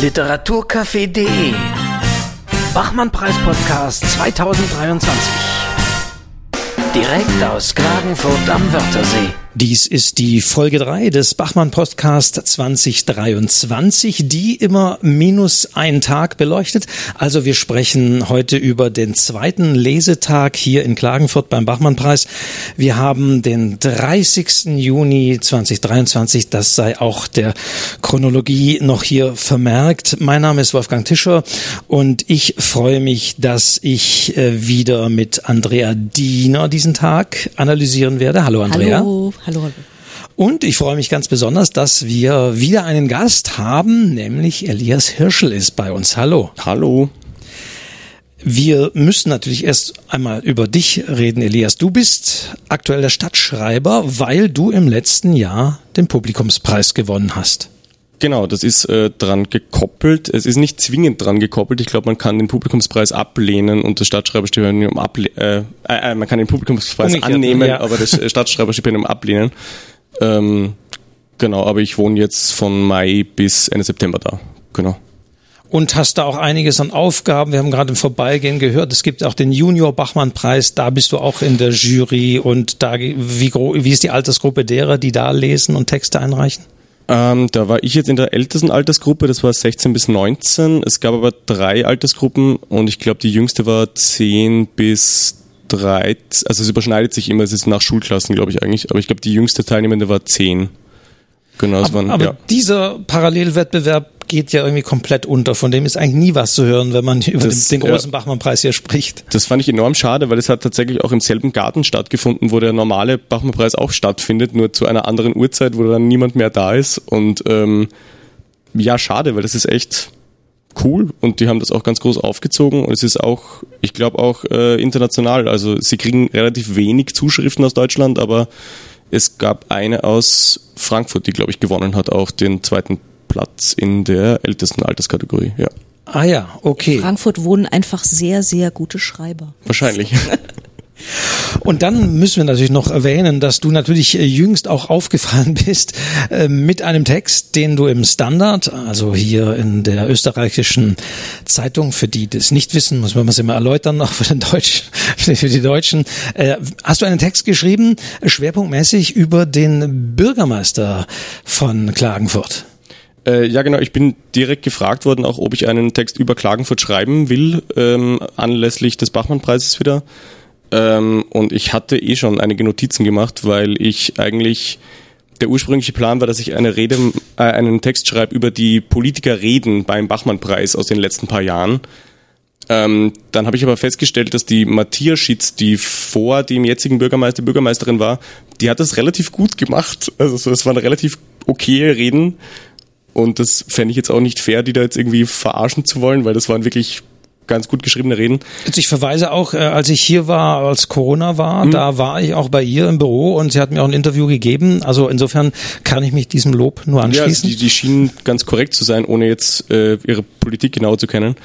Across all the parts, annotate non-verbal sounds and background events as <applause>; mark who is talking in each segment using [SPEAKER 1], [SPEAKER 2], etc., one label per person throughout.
[SPEAKER 1] Literaturcafé.de Bachmann-Preis-Podcast 2023 Direkt aus Klagenfurt am Wörthersee
[SPEAKER 2] dies ist die Folge 3 des Bachmann Podcast 2023, die immer minus einen Tag beleuchtet. Also wir sprechen heute über den zweiten Lesetag hier in Klagenfurt beim Bachmann Preis. Wir haben den 30. Juni 2023. Das sei auch der Chronologie noch hier vermerkt. Mein Name ist Wolfgang Tischer und ich freue mich, dass ich äh, wieder mit Andrea Diener diesen Tag analysieren werde. Hallo Andrea.
[SPEAKER 3] Hallo. Hallo, hallo.
[SPEAKER 2] Und ich freue mich ganz besonders, dass wir wieder einen Gast haben, nämlich Elias Hirschel ist bei uns. Hallo.
[SPEAKER 4] Hallo.
[SPEAKER 2] Wir müssen natürlich erst einmal über dich reden, Elias. Du bist aktuell der Stadtschreiber, weil du im letzten Jahr den Publikumspreis gewonnen hast.
[SPEAKER 4] Genau, das ist äh, dran gekoppelt. Es ist nicht zwingend dran gekoppelt. Ich glaube, man kann den Publikumspreis ablehnen und das Stadtschreiberstipendium ablehnen. Äh, äh, man kann den Publikumspreis Umgekehrt, annehmen, ja. aber das äh, Stadtschreiberstipendium ablehnen. Ähm, genau, aber ich wohne jetzt von Mai bis Ende September da. Genau.
[SPEAKER 2] Und hast da auch einiges an Aufgaben. Wir haben gerade im Vorbeigehen gehört, es gibt auch den Junior Bachmann Preis. Da bist du auch in der Jury und da wie, wie ist die Altersgruppe derer, die da lesen und Texte einreichen?
[SPEAKER 4] Ähm, da war ich jetzt in der ältesten Altersgruppe, das war 16 bis 19. Es gab aber drei Altersgruppen und ich glaube, die jüngste war 10 bis 13. Also es überschneidet sich immer, es ist nach Schulklassen, glaube ich eigentlich, aber ich glaube, die jüngste Teilnehmende war 10.
[SPEAKER 2] Genau, aber, waren, aber ja. dieser Parallelwettbewerb geht ja irgendwie komplett unter. Von dem ist eigentlich nie was zu hören, wenn man <laughs> über das, den, den, großen ja, Bachmann-Preis hier spricht.
[SPEAKER 4] Das fand ich enorm schade, weil es hat tatsächlich auch im selben Garten stattgefunden, wo der normale Bachmann-Preis auch stattfindet, nur zu einer anderen Uhrzeit, wo dann niemand mehr da ist. Und ähm, ja, schade, weil das ist echt cool und die haben das auch ganz groß aufgezogen und es ist auch, ich glaube auch äh, international. Also sie kriegen relativ wenig Zuschriften aus Deutschland, aber es gab eine aus Frankfurt, die glaube ich gewonnen hat, auch den zweiten Platz in der ältesten Alterskategorie, ja.
[SPEAKER 2] Ah ja, okay.
[SPEAKER 3] In Frankfurt wohnen einfach sehr, sehr gute Schreiber.
[SPEAKER 4] Wahrscheinlich. <laughs>
[SPEAKER 2] Und dann müssen wir natürlich noch erwähnen, dass du natürlich äh, jüngst auch aufgefallen <laughs> bist äh, mit einem Text, den du im Standard, also hier in der österreichischen Zeitung, für die das nicht wissen, muss man es immer erläutern, <laughs> auch für den Deutschen, für die Deutschen, äh, hast du einen Text geschrieben, schwerpunktmäßig über den Bürgermeister von Klagenfurt.
[SPEAKER 4] Äh, ja, genau. Ich bin direkt gefragt worden, auch ob ich einen Text über Klagenfurt schreiben will, ähm, anlässlich des Bachmann-Preises wieder. Ähm, und ich hatte eh schon einige Notizen gemacht, weil ich eigentlich der ursprüngliche Plan war, dass ich eine Rede, äh, einen Text schreibe über die Politikerreden beim Bachmann-Preis aus den letzten paar Jahren. Ähm, dann habe ich aber festgestellt, dass die Matthias Schitz, die vor dem jetzigen Bürgermeister Bürgermeisterin war, die hat das relativ gut gemacht. Also es waren relativ okay Reden. Und das fände ich jetzt auch nicht fair, die da jetzt irgendwie verarschen zu wollen, weil das waren wirklich ganz gut geschriebene Reden.
[SPEAKER 2] Also ich verweise auch, äh, als ich hier war, als Corona war, mhm. da war ich auch bei ihr im Büro und sie hat mir auch ein Interview gegeben. Also insofern kann ich mich diesem Lob nur anschließen.
[SPEAKER 4] Ja, die, die schienen ganz korrekt zu sein, ohne jetzt äh, ihre Politik genau zu kennen.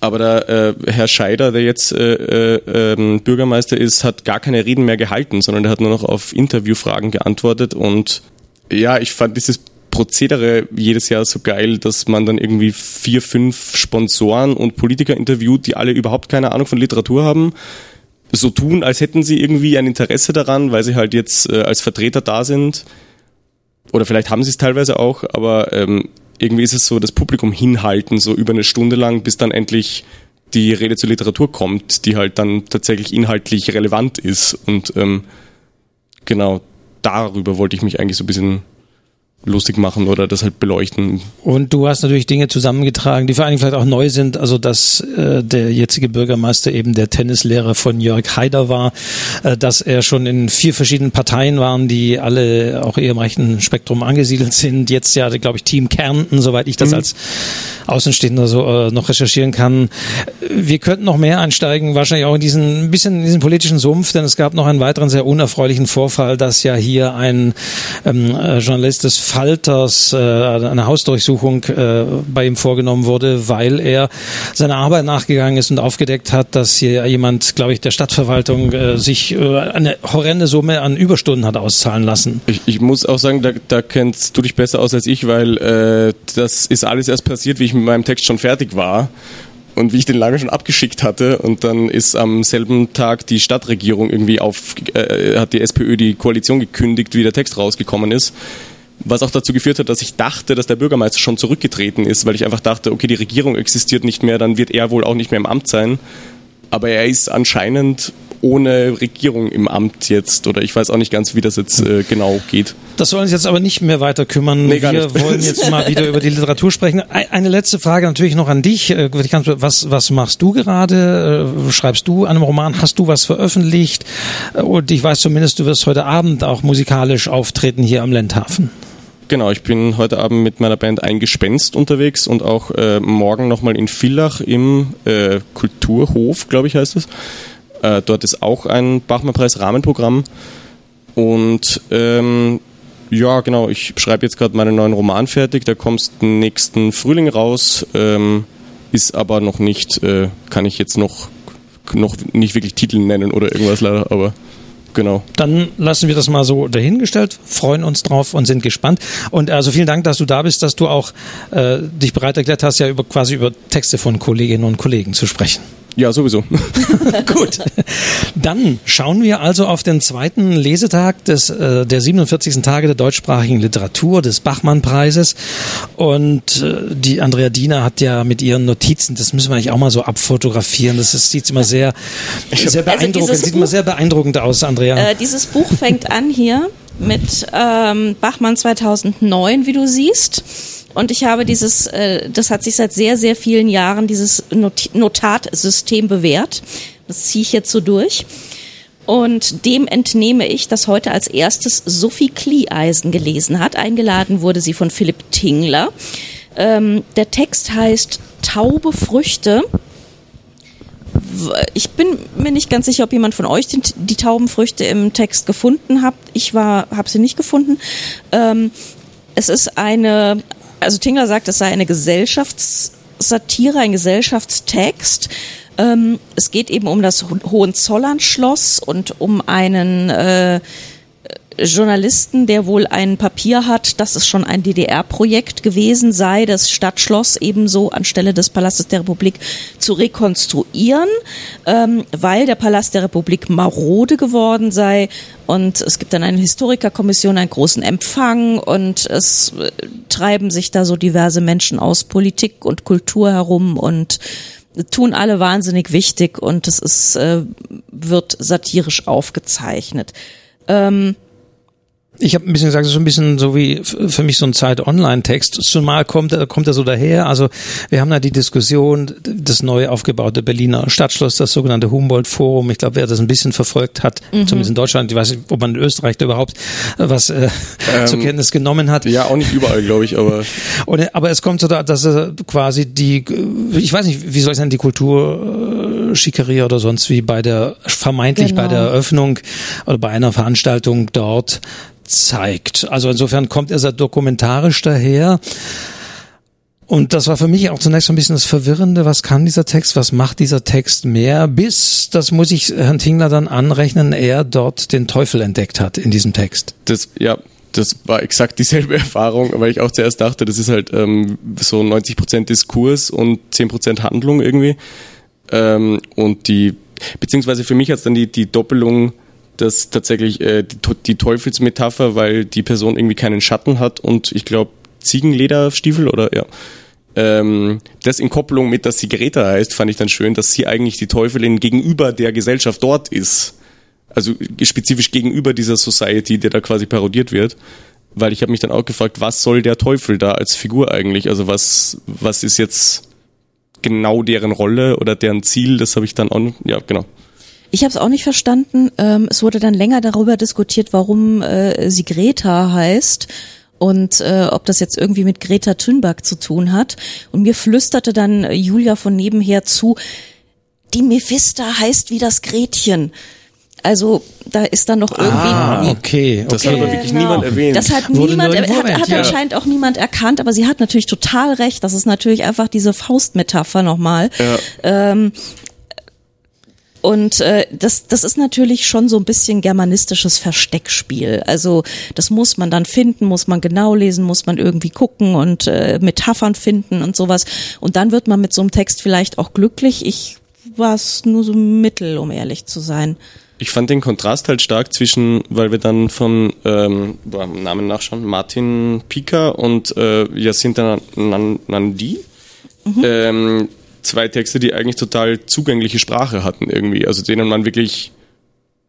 [SPEAKER 4] Aber der äh, Herr Scheider, der jetzt äh, äh, ähm, Bürgermeister ist, hat gar keine Reden mehr gehalten, sondern der hat nur noch auf Interviewfragen geantwortet. Und ja, ich fand dieses Prozedere jedes Jahr so geil, dass man dann irgendwie vier, fünf Sponsoren und Politiker interviewt, die alle überhaupt keine Ahnung von Literatur haben, so tun, als hätten sie irgendwie ein Interesse daran, weil sie halt jetzt äh, als Vertreter da sind. Oder vielleicht haben sie es teilweise auch, aber ähm, irgendwie ist es so, das Publikum hinhalten, so über eine Stunde lang, bis dann endlich die Rede zur Literatur kommt, die halt dann tatsächlich inhaltlich relevant ist. Und ähm, genau darüber wollte ich mich eigentlich so ein bisschen lustig machen oder das halt beleuchten.
[SPEAKER 2] Und du hast natürlich Dinge zusammengetragen, die vor allem vielleicht auch neu sind. Also dass äh, der jetzige Bürgermeister eben der Tennislehrer von Jörg Haider war, äh, dass er schon in vier verschiedenen Parteien waren, die alle auch eher im rechten Spektrum angesiedelt sind. Jetzt ja, glaube ich, Team Kärnten, soweit ich das mhm. als Außenstehender so äh, noch recherchieren kann. Wir könnten noch mehr einsteigen, wahrscheinlich auch in diesen ein bisschen in diesen politischen Sumpf, denn es gab noch einen weiteren sehr unerfreulichen Vorfall, dass ja hier ein ähm, äh, Journalist des Falters äh, eine Hausdurchsuchung äh, bei ihm vorgenommen wurde, weil er seiner Arbeit nachgegangen ist und aufgedeckt hat, dass hier jemand, glaube ich, der Stadtverwaltung äh, sich äh, eine horrende Summe an Überstunden hat auszahlen lassen.
[SPEAKER 4] Ich, ich muss auch sagen, da, da kennst du dich besser aus als ich, weil äh, das ist alles erst passiert, wie ich mit meinem Text schon fertig war und wie ich den lange schon abgeschickt hatte und dann ist am selben Tag die Stadtregierung irgendwie auf, äh, hat die SPÖ die Koalition gekündigt, wie der Text rausgekommen ist. Was auch dazu geführt hat, dass ich dachte, dass der Bürgermeister schon zurückgetreten ist, weil ich einfach dachte, okay, die Regierung existiert nicht mehr, dann wird er wohl auch nicht mehr im Amt sein. Aber er ist anscheinend ohne Regierung im Amt jetzt oder ich weiß auch nicht ganz, wie das jetzt äh, genau geht.
[SPEAKER 2] Das soll uns jetzt aber nicht mehr weiter kümmern.
[SPEAKER 4] Nee,
[SPEAKER 2] Wir wollen jetzt mal wieder über die Literatur sprechen. Ei- Eine letzte Frage natürlich noch an dich. Äh, Was, was machst du gerade? Äh, Schreibst du an einem Roman? Hast du was veröffentlicht? Äh, Und ich weiß zumindest, du wirst heute Abend auch musikalisch auftreten hier am Lendhafen.
[SPEAKER 4] Genau, ich bin heute Abend mit meiner Band Ein Gespenst unterwegs und auch äh, morgen nochmal in Villach im äh, Kulturhof, glaube ich heißt es. Äh, dort ist auch ein Bachmann-Preis Rahmenprogramm. Und ähm, ja, genau, ich schreibe jetzt gerade meinen neuen Roman fertig, der kommt nächsten Frühling raus, ähm, ist aber noch nicht, äh, kann ich jetzt noch, noch nicht wirklich Titel nennen oder irgendwas leider, aber genau.
[SPEAKER 2] Dann lassen wir das mal so dahingestellt, freuen uns drauf und sind gespannt. Und also vielen Dank, dass du da bist, dass du auch äh, dich bereit erklärt hast, ja über quasi über Texte von Kolleginnen und Kollegen zu sprechen.
[SPEAKER 4] Ja, sowieso. <laughs>
[SPEAKER 2] Gut. Dann schauen wir also auf den zweiten Lesetag des, äh, der 47. Tage der deutschsprachigen Literatur des Bachmann-Preises. Und äh, die Andrea Diener hat ja mit ihren Notizen, das müssen wir eigentlich auch mal so abfotografieren. Das ist, sieht immer sehr, sehr beeindruckend,
[SPEAKER 3] dieses
[SPEAKER 2] sieht immer
[SPEAKER 3] Buch-
[SPEAKER 2] sehr beeindruckend aus, Andrea.
[SPEAKER 3] Äh, dieses Buch fängt an hier mit ähm, Bachmann 2009, wie du siehst. Und ich habe dieses, äh, das hat sich seit sehr, sehr vielen Jahren, dieses Not Notatsystem bewährt. Das ziehe ich jetzt so durch. Und dem entnehme ich, dass heute als erstes Sophie Klieeisen gelesen hat. Eingeladen wurde sie von Philipp Tingler. Ähm, der Text heißt Taube Früchte ich bin mir nicht ganz sicher, ob jemand von euch den, die Taubenfrüchte im Text gefunden hat. Ich war, habe sie nicht gefunden. Ähm, es ist eine, also Tingler sagt, es sei eine Gesellschaftssatire, ein Gesellschaftstext. Ähm, es geht eben um das Ho- Hohenzollernschloss und um einen äh, Journalisten, der wohl ein Papier hat, dass es schon ein DDR-Projekt gewesen sei, das Stadtschloss ebenso anstelle des Palastes der Republik zu rekonstruieren, ähm, weil der Palast der Republik marode geworden sei. Und es gibt dann eine Historikerkommission, einen großen Empfang und es äh, treiben sich da so diverse Menschen aus Politik und Kultur herum und tun alle wahnsinnig wichtig und es ist, äh, wird satirisch aufgezeichnet. Ähm,
[SPEAKER 2] Ich habe ein bisschen gesagt, es ist so ein bisschen so wie für mich so ein Zeit-Online-Text. Zumal kommt, er- kommt er so daher. Also wir haben da die Diskussion, das neu aufgebaute Berliner Stadtschloss, das sogenannte Humboldt-Forum. Ich glaube, wer das ein bisschen verfolgt hat, zumindest in Deutschland, ich weiß nicht, ob man in Österreich da überhaupt äh, was äh, zur Kenntnis genommen hat.
[SPEAKER 4] Ja, auch nicht überall, glaube ich, aber
[SPEAKER 2] Und, äh, aber es kommt so da, dass er quasi die, äh, ich weiß nicht, wie soll ich sagen, die Kultur äh, Schickeria oder sonst wie bei der, vermeintlich
[SPEAKER 3] Genau.
[SPEAKER 2] bei der Eröffnung oder bei einer Veranstaltung dort zeigt. Also insofern kommt er sehr dokumentarisch daher. Und das war für mich auch zunächst so ein bisschen das Verwirrende. Was kann dieser Text? Was macht dieser Text mehr? Bis, das muss ich Herrn Tingler dann anrechnen, er dort den Teufel entdeckt hat in diesem Text.
[SPEAKER 4] das, ja, das war exakt dieselbe <laughs> Erfahrung, weil ich auch zuerst dachte, das ist halt ähm, so 90% Diskurs und 10% Handlung irgendwie. Ähm, und die, beziehungsweise für mich hat es dann die, die Doppelung, dass tatsächlich äh, die, die Teufelsmetapher, weil die Person irgendwie keinen Schatten hat und ich glaube Ziegenlederstiefel oder ja. Ähm, das in Kopplung mit, dass sie Greta heißt, fand ich dann schön, dass sie eigentlich die Teufelin gegenüber der Gesellschaft dort ist also spezifisch gegenüber dieser Society, der da quasi parodiert wird, weil ich habe mich dann auch gefragt, was soll der Teufel da als Figur eigentlich? Also was was ist jetzt genau deren Rolle oder deren Ziel? Das habe ich dann auch ja genau.
[SPEAKER 3] Ich habe es auch nicht verstanden. Ähm, es wurde dann länger darüber diskutiert, warum äh, sie Greta heißt und äh, ob das jetzt irgendwie mit Greta Thunberg zu tun hat. Und mir flüsterte dann Julia von nebenher zu, die Mephista heißt wie das Gretchen. Also da ist dann noch irgendwie.
[SPEAKER 2] Ah, okay.
[SPEAKER 4] Das
[SPEAKER 2] okay.
[SPEAKER 4] hat aber wirklich niemand erwähnt.
[SPEAKER 3] Das hat
[SPEAKER 2] Wurde
[SPEAKER 3] niemand, hat, hat
[SPEAKER 2] ja.
[SPEAKER 3] anscheinend auch niemand erkannt, aber sie hat natürlich total recht. Das ist natürlich einfach diese Faustmetapher nochmal.
[SPEAKER 4] Ja.
[SPEAKER 3] Ähm, und äh, das, das ist natürlich schon so ein bisschen germanistisches Versteckspiel. Also das muss man dann finden, muss man genau lesen, muss man irgendwie gucken und äh, Metaphern finden und sowas. Und dann wird man mit so einem Text vielleicht auch glücklich. Ich war es nur so mittel, um ehrlich zu sein.
[SPEAKER 4] Ich fand den Kontrast halt stark zwischen, weil wir dann von ähm, boah, Namen nachschauen, Martin Pika und äh, Jacinta Nan- Nandi, ähm, zwei Texte, die eigentlich total zugängliche Sprache hatten irgendwie, also denen man wirklich,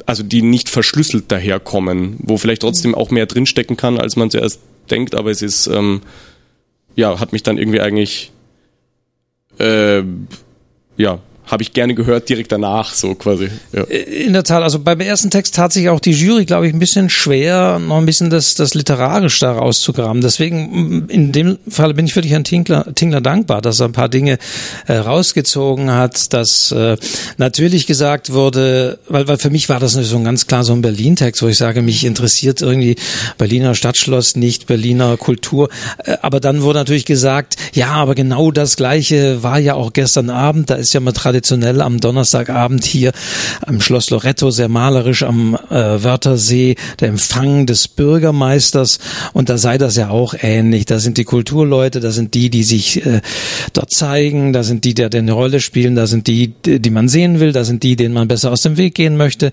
[SPEAKER 4] also die nicht verschlüsselt daherkommen, wo vielleicht trotzdem auch mehr drinstecken kann, als man zuerst denkt, aber es ist, ähm, ja, hat mich dann irgendwie eigentlich, äh, ja, habe ich gerne gehört direkt danach, so quasi. Ja.
[SPEAKER 2] In der Tat, also beim ersten Text tat sich auch die Jury, glaube ich, ein bisschen schwer, noch ein bisschen das, das literarisch da rauszugraben. Deswegen, mm, in dem Fall bin ich wirklich Herrn Tinkler, Tingler dankbar, dass er ein paar Dinge äh, rausgezogen hat, dass äh, natürlich gesagt wurde, weil, weil für mich war das so ein ganz klar so ein Berlin-Text, wo ich sage, mich interessiert irgendwie Berliner Stadtschloss nicht, Berliner Kultur. Äh, aber dann wurde natürlich gesagt, ja, aber genau das Gleiche war ja auch gestern Abend, da ist ja mal traditionell am Donnerstagabend hier am Schloss Loretto sehr malerisch am äh, Wörthersee der Empfang des Bürgermeisters und da sei das ja auch ähnlich. Da sind die Kulturleute, da sind die, die sich äh, dort zeigen, da sind die, die eine Rolle spielen, da sind die, die man sehen will, da sind die, denen man besser aus dem Weg gehen möchte.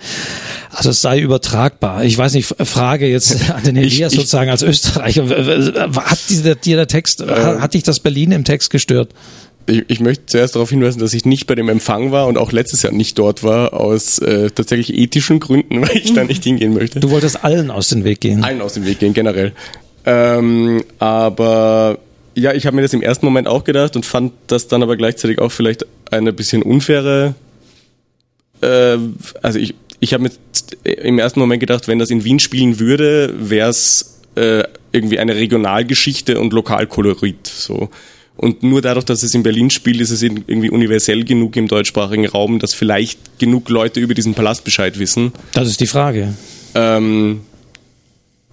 [SPEAKER 2] Also es sei übertragbar. Ich weiß nicht, Frage jetzt <laughs> an den Elias
[SPEAKER 4] ich-
[SPEAKER 2] sozusagen als Österreicher. Hat dir dir der Text, hat, hat dich das Berlin im Text gestört?
[SPEAKER 4] Ich, ich möchte zuerst darauf hinweisen, dass ich nicht bei dem Empfang war und auch letztes Jahr nicht dort war, aus äh, tatsächlich ethischen Gründen, <laughs> weil ich da <laughs> nicht hingehen möchte.
[SPEAKER 2] Du wolltest allen aus dem Weg gehen.
[SPEAKER 4] Allen aus dem Weg gehen, generell. Ähm, aber ja, ich habe mir das im ersten Moment auch gedacht und fand das dann aber gleichzeitig auch vielleicht eine bisschen unfaire. Äh, also ich, ich habe mir im ersten Moment gedacht, wenn das in Wien spielen würde, wäre es äh, irgendwie eine Regionalgeschichte und Lokalkolorit. So. Und nur dadurch, dass es in Berlin spielt, ist es irgendwie universell genug im deutschsprachigen Raum, dass vielleicht genug Leute über diesen Palast Bescheid wissen.
[SPEAKER 2] Das ist die Frage.
[SPEAKER 4] Ähm,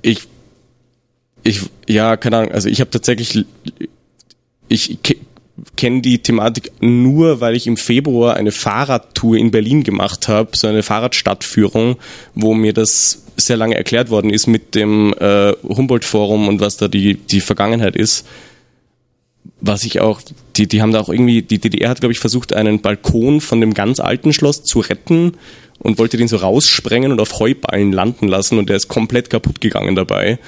[SPEAKER 4] ich, ich, ja, keine Ahnung, also ich habe tatsächlich, ich ke kenne die Thematik nur, weil ich im Februar eine Fahrradtour in Berlin gemacht habe, so eine Fahrradstadtführung, wo mir das sehr lange erklärt worden ist mit dem äh, Humboldt-Forum und was da die, die Vergangenheit ist. Was ich auch, die, die haben da auch irgendwie, die DDR hat, glaube ich, versucht, einen Balkon von dem ganz alten Schloss zu retten und wollte den so raussprengen und auf Heuballen landen lassen und der ist komplett kaputt gegangen dabei.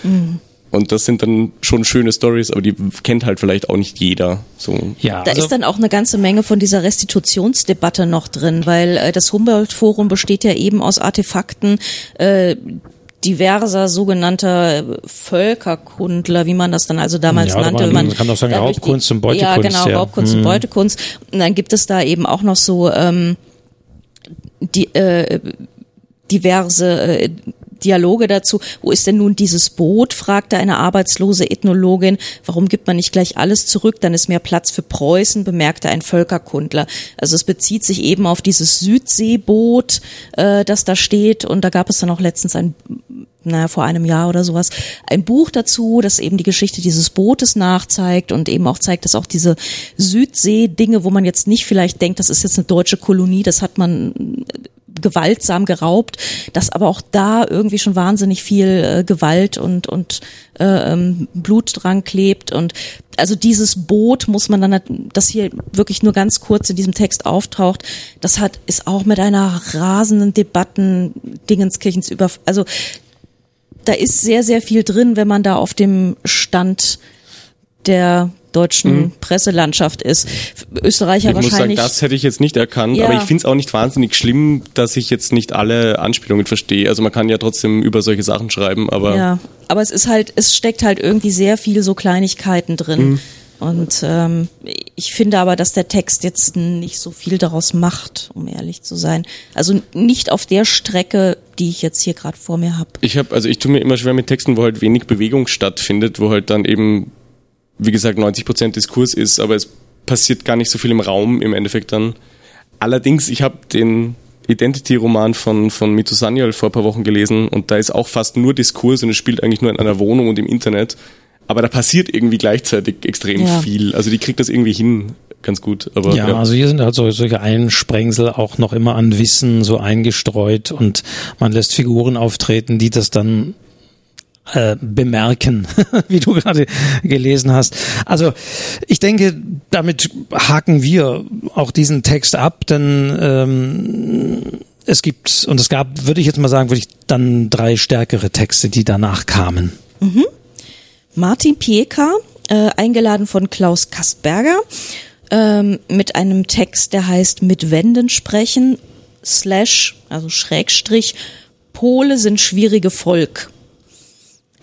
[SPEAKER 4] Und das sind dann schon schöne Stories, aber die kennt halt vielleicht auch nicht jeder. So.
[SPEAKER 2] Ja,
[SPEAKER 3] Da
[SPEAKER 2] also,
[SPEAKER 3] ist dann auch eine ganze Menge von dieser Restitutionsdebatte noch drin, weil äh, das Humboldt-Forum besteht ja eben aus Artefakten äh, diverser sogenannter Völkerkundler, wie man das dann also damals
[SPEAKER 2] Ja,
[SPEAKER 3] nannte.
[SPEAKER 2] man kann auch sagen Raubkunst und
[SPEAKER 3] Ja,
[SPEAKER 2] Beutekunst,
[SPEAKER 3] genau,
[SPEAKER 2] ja.
[SPEAKER 3] Raubkunst
[SPEAKER 2] Mhm.
[SPEAKER 3] und Beutekunst. Und dann gibt es da eben auch noch so ähm, die, äh, diverse äh, Dialoge dazu. Wo ist denn nun dieses Boot? fragte eine arbeitslose Ethnologin. Warum gibt man nicht gleich alles zurück? Dann ist mehr Platz für Preußen, bemerkte ein Völkerkundler. Also es bezieht sich eben auf dieses Südseeboot, äh, das da steht. Und da gab es dann auch letztens ein naja, vor einem Jahr oder sowas, ein Buch dazu, das eben die Geschichte dieses Bootes nachzeigt und eben auch zeigt, dass auch diese Südsee-Dinge, wo man jetzt nicht vielleicht denkt, das ist jetzt eine deutsche Kolonie, das hat man gewaltsam geraubt, dass aber auch da irgendwie schon wahnsinnig viel äh, Gewalt und und äh, ähm, Blut dran klebt. Und also dieses Boot muss man dann, das hier wirklich nur ganz kurz in diesem Text auftaucht, das hat ist auch mit einer rasenden Debatten Dingenskirchens über, also da ist sehr sehr viel drin, wenn man da auf dem Stand der deutschen Presselandschaft ist. Österreicher
[SPEAKER 4] Ich muss sagen,
[SPEAKER 3] wahrscheinlich
[SPEAKER 4] das hätte ich jetzt nicht erkannt,
[SPEAKER 3] Ja.
[SPEAKER 4] aber ich finde es auch nicht wahnsinnig schlimm, dass ich jetzt nicht alle Anspielungen verstehe. Also man kann ja trotzdem über solche Sachen schreiben, aber
[SPEAKER 3] Ja, aber es ist halt, es steckt halt irgendwie sehr viel so Kleinigkeiten drin.
[SPEAKER 4] Mhm.
[SPEAKER 3] Und ähm, ich finde aber, dass der Text jetzt nicht so viel daraus macht, um ehrlich zu sein. Also nicht auf der Strecke, die ich jetzt hier gerade vor mir habe.
[SPEAKER 4] ich habe, also ich tue mir immer schwer mit Texten, wo halt wenig Bewegung stattfindet, wo halt dann eben, wie gesagt, 90% Diskurs ist, aber es passiert gar nicht so viel im Raum im Endeffekt dann. Allerdings, ich habe den Identity-Roman von, von Mito Sanyal vor ein paar Wochen gelesen und da ist auch fast nur Diskurs und es spielt eigentlich nur in einer Wohnung und im Internet. Aber da passiert irgendwie gleichzeitig extrem
[SPEAKER 3] Ja.
[SPEAKER 4] viel. Also die kriegt das irgendwie hin, ganz gut. Aber
[SPEAKER 2] Ja,
[SPEAKER 4] ja,
[SPEAKER 2] also hier sind halt so, solche Einsprengsel auch noch immer an Wissen so eingestreut und man lässt Figuren auftreten, die das dann äh, bemerken, <laughs> wie du gerade gelesen hast. Also ich denke, damit haken wir auch diesen Text ab, denn ähm, es gibt, und es gab, würde ich jetzt mal sagen, würde ich dann drei stärkere Texte, die danach kamen.
[SPEAKER 3] Martin Pieker, äh, eingeladen von Klaus Kastberger, ähm, mit einem Text, der heißt Mit Wänden sprechen, slash, also Schrägstrich, Pole sind schwierige Volk.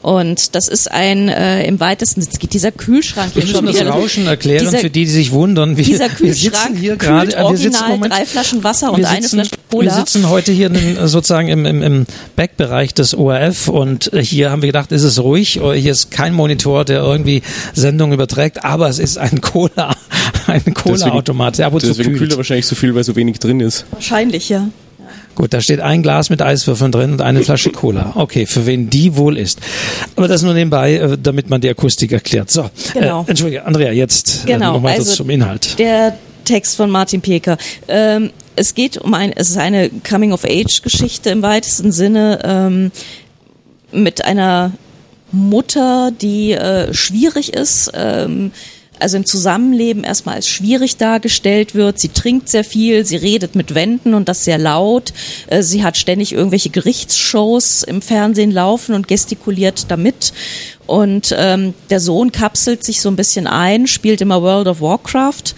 [SPEAKER 3] Und das ist ein, äh, im weitesten, jetzt geht dieser Kühlschrank
[SPEAKER 2] Wir
[SPEAKER 3] hier
[SPEAKER 2] müssen
[SPEAKER 3] schon
[SPEAKER 2] das
[SPEAKER 3] wieder.
[SPEAKER 2] Rauschen erklären
[SPEAKER 3] dieser,
[SPEAKER 2] für die, die sich wundern. Wir,
[SPEAKER 3] dieser <laughs>
[SPEAKER 2] wir sitzen
[SPEAKER 3] Kühlschrank
[SPEAKER 2] hier
[SPEAKER 3] kühlt
[SPEAKER 2] gerade, wir sitzen,
[SPEAKER 3] original
[SPEAKER 2] Moment,
[SPEAKER 3] drei Flaschen Wasser und
[SPEAKER 2] wir
[SPEAKER 3] eine
[SPEAKER 2] sitzen,
[SPEAKER 3] Flasche Cola.
[SPEAKER 2] Wir sitzen heute hier in, sozusagen im, im, im Backbereich des ORF und äh, hier haben wir gedacht, ist es ruhig. Hier ist kein Monitor, der irgendwie Sendung überträgt, aber es ist ein Cola, <laughs> ein Cola-Automat, der ab und zu
[SPEAKER 4] deswegen kühlt er
[SPEAKER 2] kühlt.
[SPEAKER 4] wahrscheinlich so viel, weil so wenig drin ist.
[SPEAKER 3] Wahrscheinlich, ja.
[SPEAKER 2] Gut, da steht ein Glas mit Eiswürfeln drin und eine Flasche Cola. Okay, für wen die wohl ist. Aber das nur nebenbei, äh, damit man die Akustik erklärt. So,
[SPEAKER 3] Genau.
[SPEAKER 2] äh, Entschuldige, Andrea, jetzt
[SPEAKER 3] Genau,
[SPEAKER 2] äh, noch weiter
[SPEAKER 3] also
[SPEAKER 2] zum Inhalt.
[SPEAKER 3] Der Text von Martin Peker. Ähm, es geht um ein, es ist eine Coming-of-Age-Geschichte im weitesten Sinne ähm, mit einer Mutter, die äh, schwierig ist. Ähm, also im Zusammenleben erstmal als schwierig dargestellt wird. Sie trinkt sehr viel, sie redet mit Wänden und das sehr laut. Äh, Sie hat ständig irgendwelche Gerichtsshows im Fernsehen laufen und gestikuliert damit. Und ähm, der Sohn kapselt sich so ein bisschen ein, spielt immer World of Warcraft.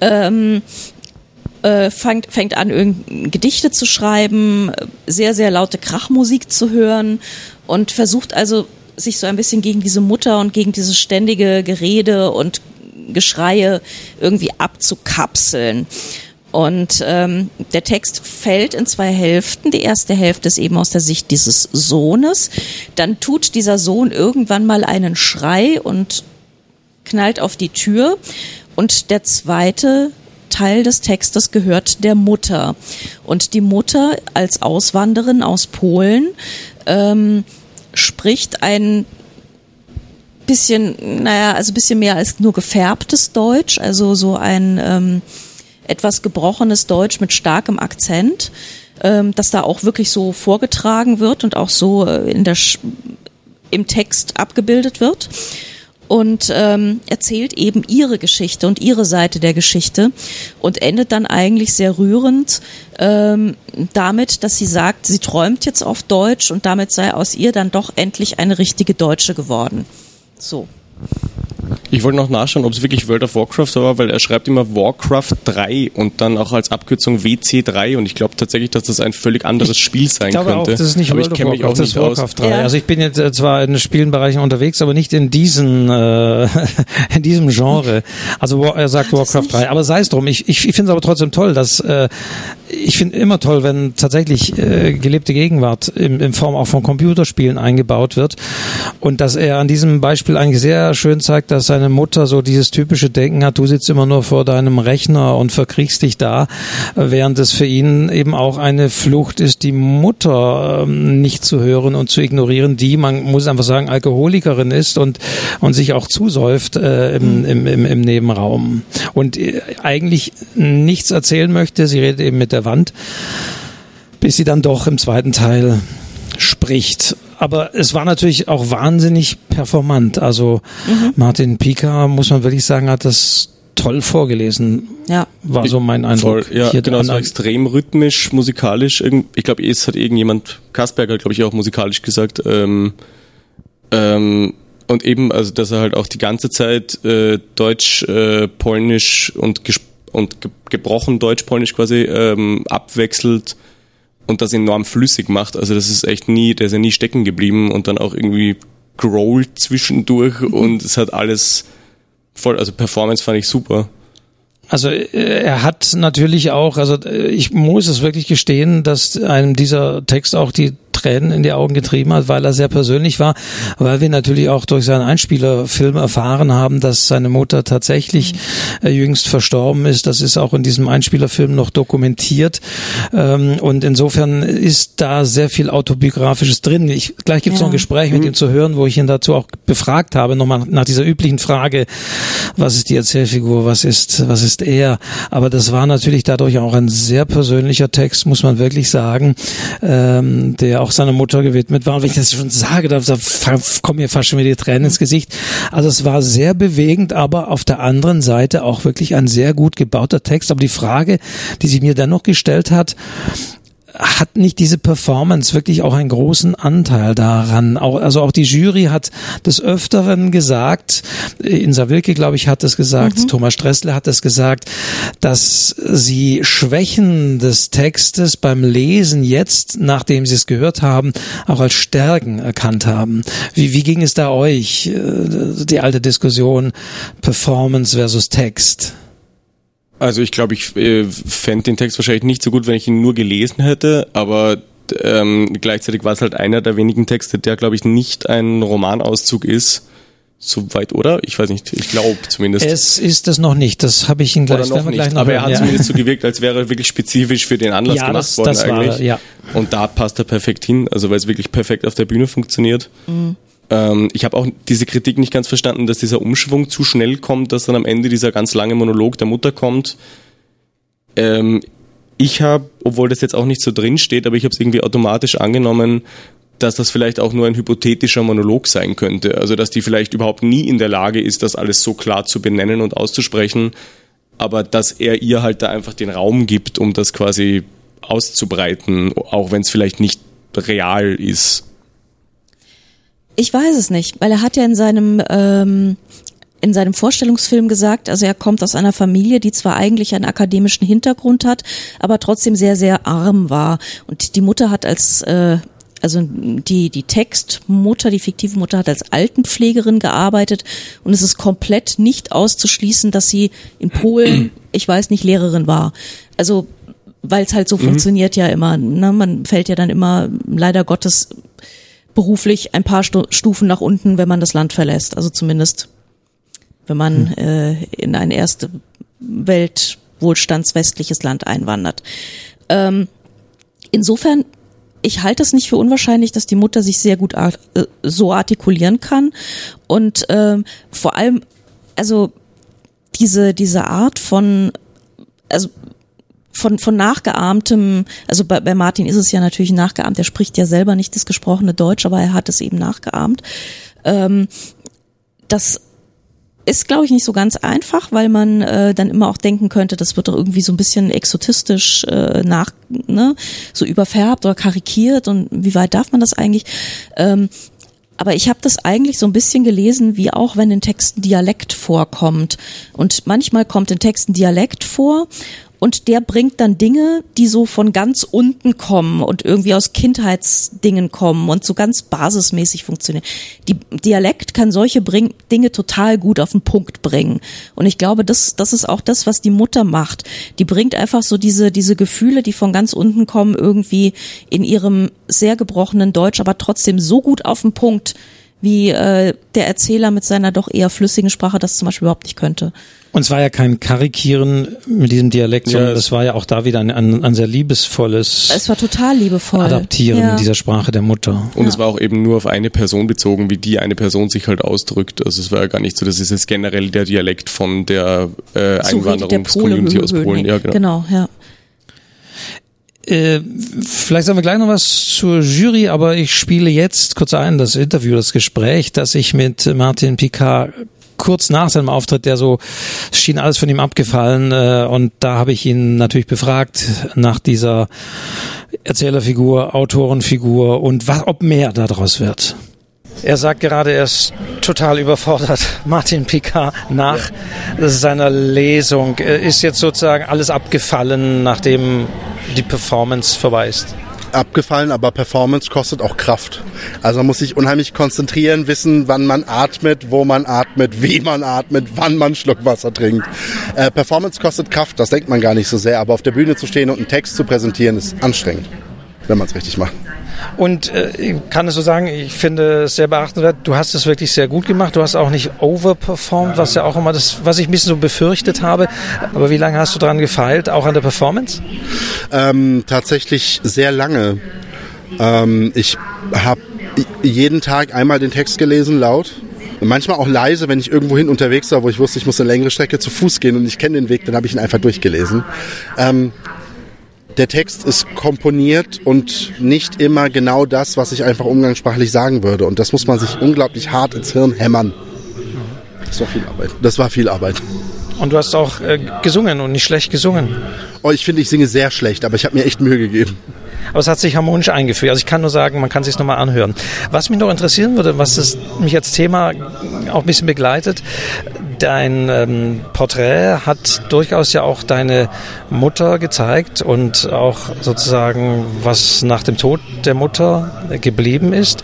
[SPEAKER 3] Ähm, äh, fängt, fängt an, irgend Gedichte zu schreiben, sehr, sehr laute Krachmusik zu hören und versucht also, sich so ein bisschen gegen diese Mutter und gegen dieses ständige Gerede und Geschreie irgendwie abzukapseln. Und ähm, der Text fällt in zwei Hälften. Die erste Hälfte ist eben aus der Sicht dieses Sohnes. Dann tut dieser Sohn irgendwann mal einen Schrei und knallt auf die Tür. Und der zweite Teil des Textes gehört der Mutter. Und die Mutter als Auswanderin aus Polen ähm, spricht ein bisschen, naja, also bisschen mehr als nur gefärbtes Deutsch, also so ein ähm, etwas gebrochenes Deutsch mit starkem Akzent, ähm, das da auch wirklich so vorgetragen wird und auch so äh, in der Sch im Text abgebildet wird und ähm, erzählt eben ihre Geschichte und ihre Seite der Geschichte und endet dann eigentlich sehr rührend ähm, damit, dass sie sagt, sie träumt jetzt auf Deutsch und damit sei aus ihr dann doch endlich eine richtige Deutsche geworden. So.
[SPEAKER 4] Ich wollte noch nachschauen, ob es wirklich World of Warcraft war, weil er schreibt immer Warcraft 3 und dann auch als Abkürzung WC3 und ich glaube tatsächlich, dass das ein völlig anderes Spiel sein
[SPEAKER 2] Ich glaube
[SPEAKER 4] könnte.
[SPEAKER 2] auch, das ist nicht
[SPEAKER 4] aber
[SPEAKER 2] World
[SPEAKER 4] ich
[SPEAKER 2] of
[SPEAKER 4] kenne mich auch
[SPEAKER 2] Warcraft, das
[SPEAKER 4] nicht aus.
[SPEAKER 2] Warcraft 3.
[SPEAKER 3] Ja.
[SPEAKER 2] Also ich bin jetzt äh, zwar in vielen Bereichen unterwegs, aber nicht in diesen, äh, <laughs> in diesem Genre. Also er sagt Warcraft 3. Aber sei es drum. Ich, ich, ich finde es aber trotzdem toll, dass äh, ich finde immer toll, wenn tatsächlich äh, gelebte Gegenwart in, in Form auch von Computerspielen eingebaut wird und dass er an diesem Beispiel eigentlich sehr schön zeigt, dass seine Mutter so dieses typische Denken hat, du sitzt immer nur vor deinem Rechner und verkriegst dich da, während es für ihn eben auch eine Flucht ist, die Mutter ähm, nicht zu hören und zu ignorieren, die, man muss einfach sagen, Alkoholikerin ist und, und sich auch zusäuft äh, im, im, im, im Nebenraum und äh, eigentlich nichts erzählen möchte. Sie redet eben mit der Wand, bis sie dann doch im zweiten Teil spricht. Aber es war natürlich auch wahnsinnig performant. Also Martin Pika, muss man wirklich sagen, hat das toll vorgelesen.
[SPEAKER 3] Ja.
[SPEAKER 2] War so mein Eindruck.
[SPEAKER 4] Voll, ja,
[SPEAKER 2] Hier
[SPEAKER 4] genau, es war extrem rhythmisch, musikalisch. Ich glaube, es hat irgendjemand, Kasperger, glaube ich, auch musikalisch gesagt. Ähm, ähm, und eben, also dass er halt auch die ganze Zeit äh, Deutsch, äh, Polnisch und, und ge gebrochen Deutsch-Polnisch quasi ähm, abwechselt und das enorm flüssig macht. Also das ist echt nie, der ist ja nie stecken geblieben und dann auch irgendwie growlt zwischendurch und es hat alles voll, also Performance fand ich super.
[SPEAKER 2] Also äh, er hat natürlich auch, also äh, ich muss es wirklich gestehen, dass einem dieser Text auch die Tränen in die Augen getrieben hat, weil er sehr persönlich war, weil wir natürlich auch durch seinen Einspielerfilm erfahren haben, dass seine Mutter tatsächlich äh, jüngst verstorben ist. Das ist auch in diesem Einspielerfilm noch dokumentiert. Ähm, und insofern ist da sehr viel autobiografisches drin. Ich, gleich gibt es ja. noch ein Gespräch mit mhm. ihm zu hören, wo ich ihn dazu auch befragt habe, nochmal nach dieser üblichen Frage, was ist die Erzählfigur, was ist, was ist er? Aber das war natürlich dadurch auch ein sehr persönlicher Text, muss man wirklich sagen, ähm, der auch seiner Mutter gewidmet war. Und wenn ich das schon sage, da, da kommen mir fast schon wieder die Tränen ins Gesicht. Also es war sehr bewegend, aber auf der anderen Seite auch wirklich ein sehr gut gebauter Text. Aber die Frage, die sich mir dann noch gestellt hat, hat nicht diese Performance wirklich auch einen großen Anteil daran? Auch, also auch die Jury hat des Öfteren gesagt, Insa Wilke, glaube ich, hat es gesagt, mhm. Thomas Stressler hat es gesagt, dass sie Schwächen des Textes beim Lesen jetzt, nachdem sie es gehört haben, auch als Stärken erkannt haben. Wie, wie ging es da euch, äh, die alte Diskussion Performance versus Text?
[SPEAKER 4] Also ich glaube, ich äh, fände den Text wahrscheinlich nicht so gut, wenn ich ihn nur gelesen hätte, aber ähm, gleichzeitig war es halt einer der wenigen Texte, der, glaube ich, nicht ein Romanauszug ist. Soweit, oder? Ich weiß nicht, ich glaube zumindest.
[SPEAKER 2] Es ist es noch nicht, das habe ich ihn gleich,
[SPEAKER 4] oder noch nicht, noch Aber hören, er hat ja. zumindest so <laughs> gewirkt, als wäre er wirklich spezifisch für den Anlass ja, gemacht das, worden das eigentlich. War, ja. Und da passt er perfekt hin, also weil es wirklich perfekt auf der Bühne funktioniert. Mhm. Ähm, ich habe auch diese Kritik nicht ganz verstanden, dass dieser Umschwung zu schnell kommt, dass dann am Ende dieser ganz lange Monolog der Mutter kommt. Ähm, ich habe, obwohl das jetzt auch nicht so drin steht, aber ich habe es irgendwie automatisch angenommen, dass das vielleicht auch nur ein hypothetischer Monolog sein könnte. Also dass die vielleicht überhaupt nie in der Lage ist, das alles so klar zu benennen und auszusprechen, aber dass er ihr halt da einfach den Raum gibt, um das quasi auszubreiten, auch wenn es vielleicht nicht real ist.
[SPEAKER 3] Ich weiß es nicht, weil er hat ja in seinem ähm, in seinem Vorstellungsfilm gesagt, also er kommt aus einer Familie, die zwar eigentlich einen akademischen Hintergrund hat, aber trotzdem sehr sehr arm war und die Mutter hat als äh, also die die Textmutter, die fiktive Mutter hat als Altenpflegerin gearbeitet und es ist komplett nicht auszuschließen, dass sie in Polen, <clears throat> ich weiß nicht, Lehrerin war. Also weil es halt so mhm. funktioniert ja immer. Ne? Man fällt ja dann immer leider Gottes beruflich ein paar Stufen nach unten, wenn man das Land verlässt. Also zumindest, wenn man hm. äh, in ein erste Welt wohlstandswestliches Land einwandert. Ähm, insofern, ich halte es nicht für unwahrscheinlich, dass die Mutter sich sehr gut art äh, so artikulieren kann und ähm, vor allem, also diese diese Art von also von, von nachgeahmtem, also bei, bei Martin ist es ja natürlich nachgeahmt, er spricht ja selber nicht das gesprochene Deutsch, aber er hat es eben nachgeahmt. Ähm, das ist, glaube ich, nicht so ganz einfach, weil man äh, dann immer auch denken könnte, das wird doch irgendwie so ein bisschen exotistisch äh, nach, ne, so überfärbt oder karikiert und wie weit darf man das eigentlich? Ähm, aber ich habe das eigentlich so ein bisschen gelesen, wie auch wenn in Texten Dialekt vorkommt. Und manchmal kommt in Texten Dialekt vor und der bringt dann Dinge, die so von ganz unten kommen und irgendwie aus Kindheitsdingen kommen und so ganz basismäßig funktionieren. Die Dialekt kann solche bring Dinge total gut auf den Punkt bringen. Und ich glaube, das, das ist auch das, was die Mutter macht. Die bringt einfach so diese, diese Gefühle, die von ganz unten kommen, irgendwie in ihrem sehr gebrochenen Deutsch, aber trotzdem so gut auf den Punkt, wie äh, der Erzähler mit seiner doch eher flüssigen Sprache das zum Beispiel überhaupt nicht könnte.
[SPEAKER 2] Und es war ja kein Karikieren mit diesem Dialekt, sondern ja, es war ja auch da wieder ein, ein, ein, sehr liebesvolles.
[SPEAKER 3] Es war total liebevoll.
[SPEAKER 2] Adaptieren ja. dieser Sprache der Mutter.
[SPEAKER 4] Und ja. es war auch eben nur auf eine Person bezogen, wie die eine Person sich halt ausdrückt. Also es war ja gar nicht so, das ist jetzt generell der Dialekt von der äh, Einwanderungscommunity aus Polen.
[SPEAKER 3] Ja, genau. genau, ja.
[SPEAKER 2] Äh, vielleicht sagen wir gleich noch was zur Jury, aber ich spiele jetzt kurz ein das Interview, das Gespräch, das ich mit Martin Picard kurz nach seinem Auftritt, der so schien alles von ihm abgefallen äh, und da habe ich ihn natürlich befragt nach dieser Erzählerfigur, Autorenfigur und was, ob mehr daraus wird. Er sagt gerade, er ist total überfordert. <laughs> Martin Picard nach seiner Lesung ist jetzt sozusagen alles abgefallen, nachdem die Performance vorbei ist
[SPEAKER 5] abgefallen, aber Performance kostet auch Kraft. Also man muss sich unheimlich konzentrieren, wissen, wann man atmet, wo man atmet, wie man atmet, wann man einen Schluck Wasser trinkt. Äh, Performance kostet Kraft, das denkt man gar nicht so sehr, aber auf der Bühne zu stehen und einen Text zu präsentieren, ist anstrengend, wenn man es richtig macht.
[SPEAKER 2] Und äh, ich kann es so sagen, ich finde es sehr beachtenswert, du hast es wirklich sehr gut gemacht, du hast auch nicht overperformed, was ja auch immer das, was ich ein bisschen so befürchtet habe. Aber wie lange hast du daran gefeilt, auch an der Performance?
[SPEAKER 5] Ähm, tatsächlich sehr lange. Ähm, ich habe jeden Tag einmal den Text gelesen, laut. Manchmal auch leise, wenn ich irgendwohin unterwegs war, wo ich wusste, ich muss eine längere Strecke zu Fuß gehen und ich kenne den Weg, dann habe ich ihn einfach durchgelesen. Ähm, der Text ist komponiert und nicht immer genau das, was ich einfach umgangssprachlich sagen würde. Und das muss man sich unglaublich hart ins Hirn hämmern. Das war viel Arbeit. Das war viel Arbeit.
[SPEAKER 2] Und du hast auch äh, gesungen und nicht schlecht gesungen.
[SPEAKER 5] Oh, ich finde, ich singe sehr schlecht, aber ich habe mir echt Mühe gegeben.
[SPEAKER 2] Aber es hat sich harmonisch eingeführt. Also ich kann nur sagen, man kann sich nochmal anhören. Was mich noch interessieren würde, was mich als Thema auch ein bisschen begleitet, dein ähm, Porträt hat durchaus ja auch deine Mutter gezeigt und auch sozusagen, was nach dem Tod der Mutter geblieben ist.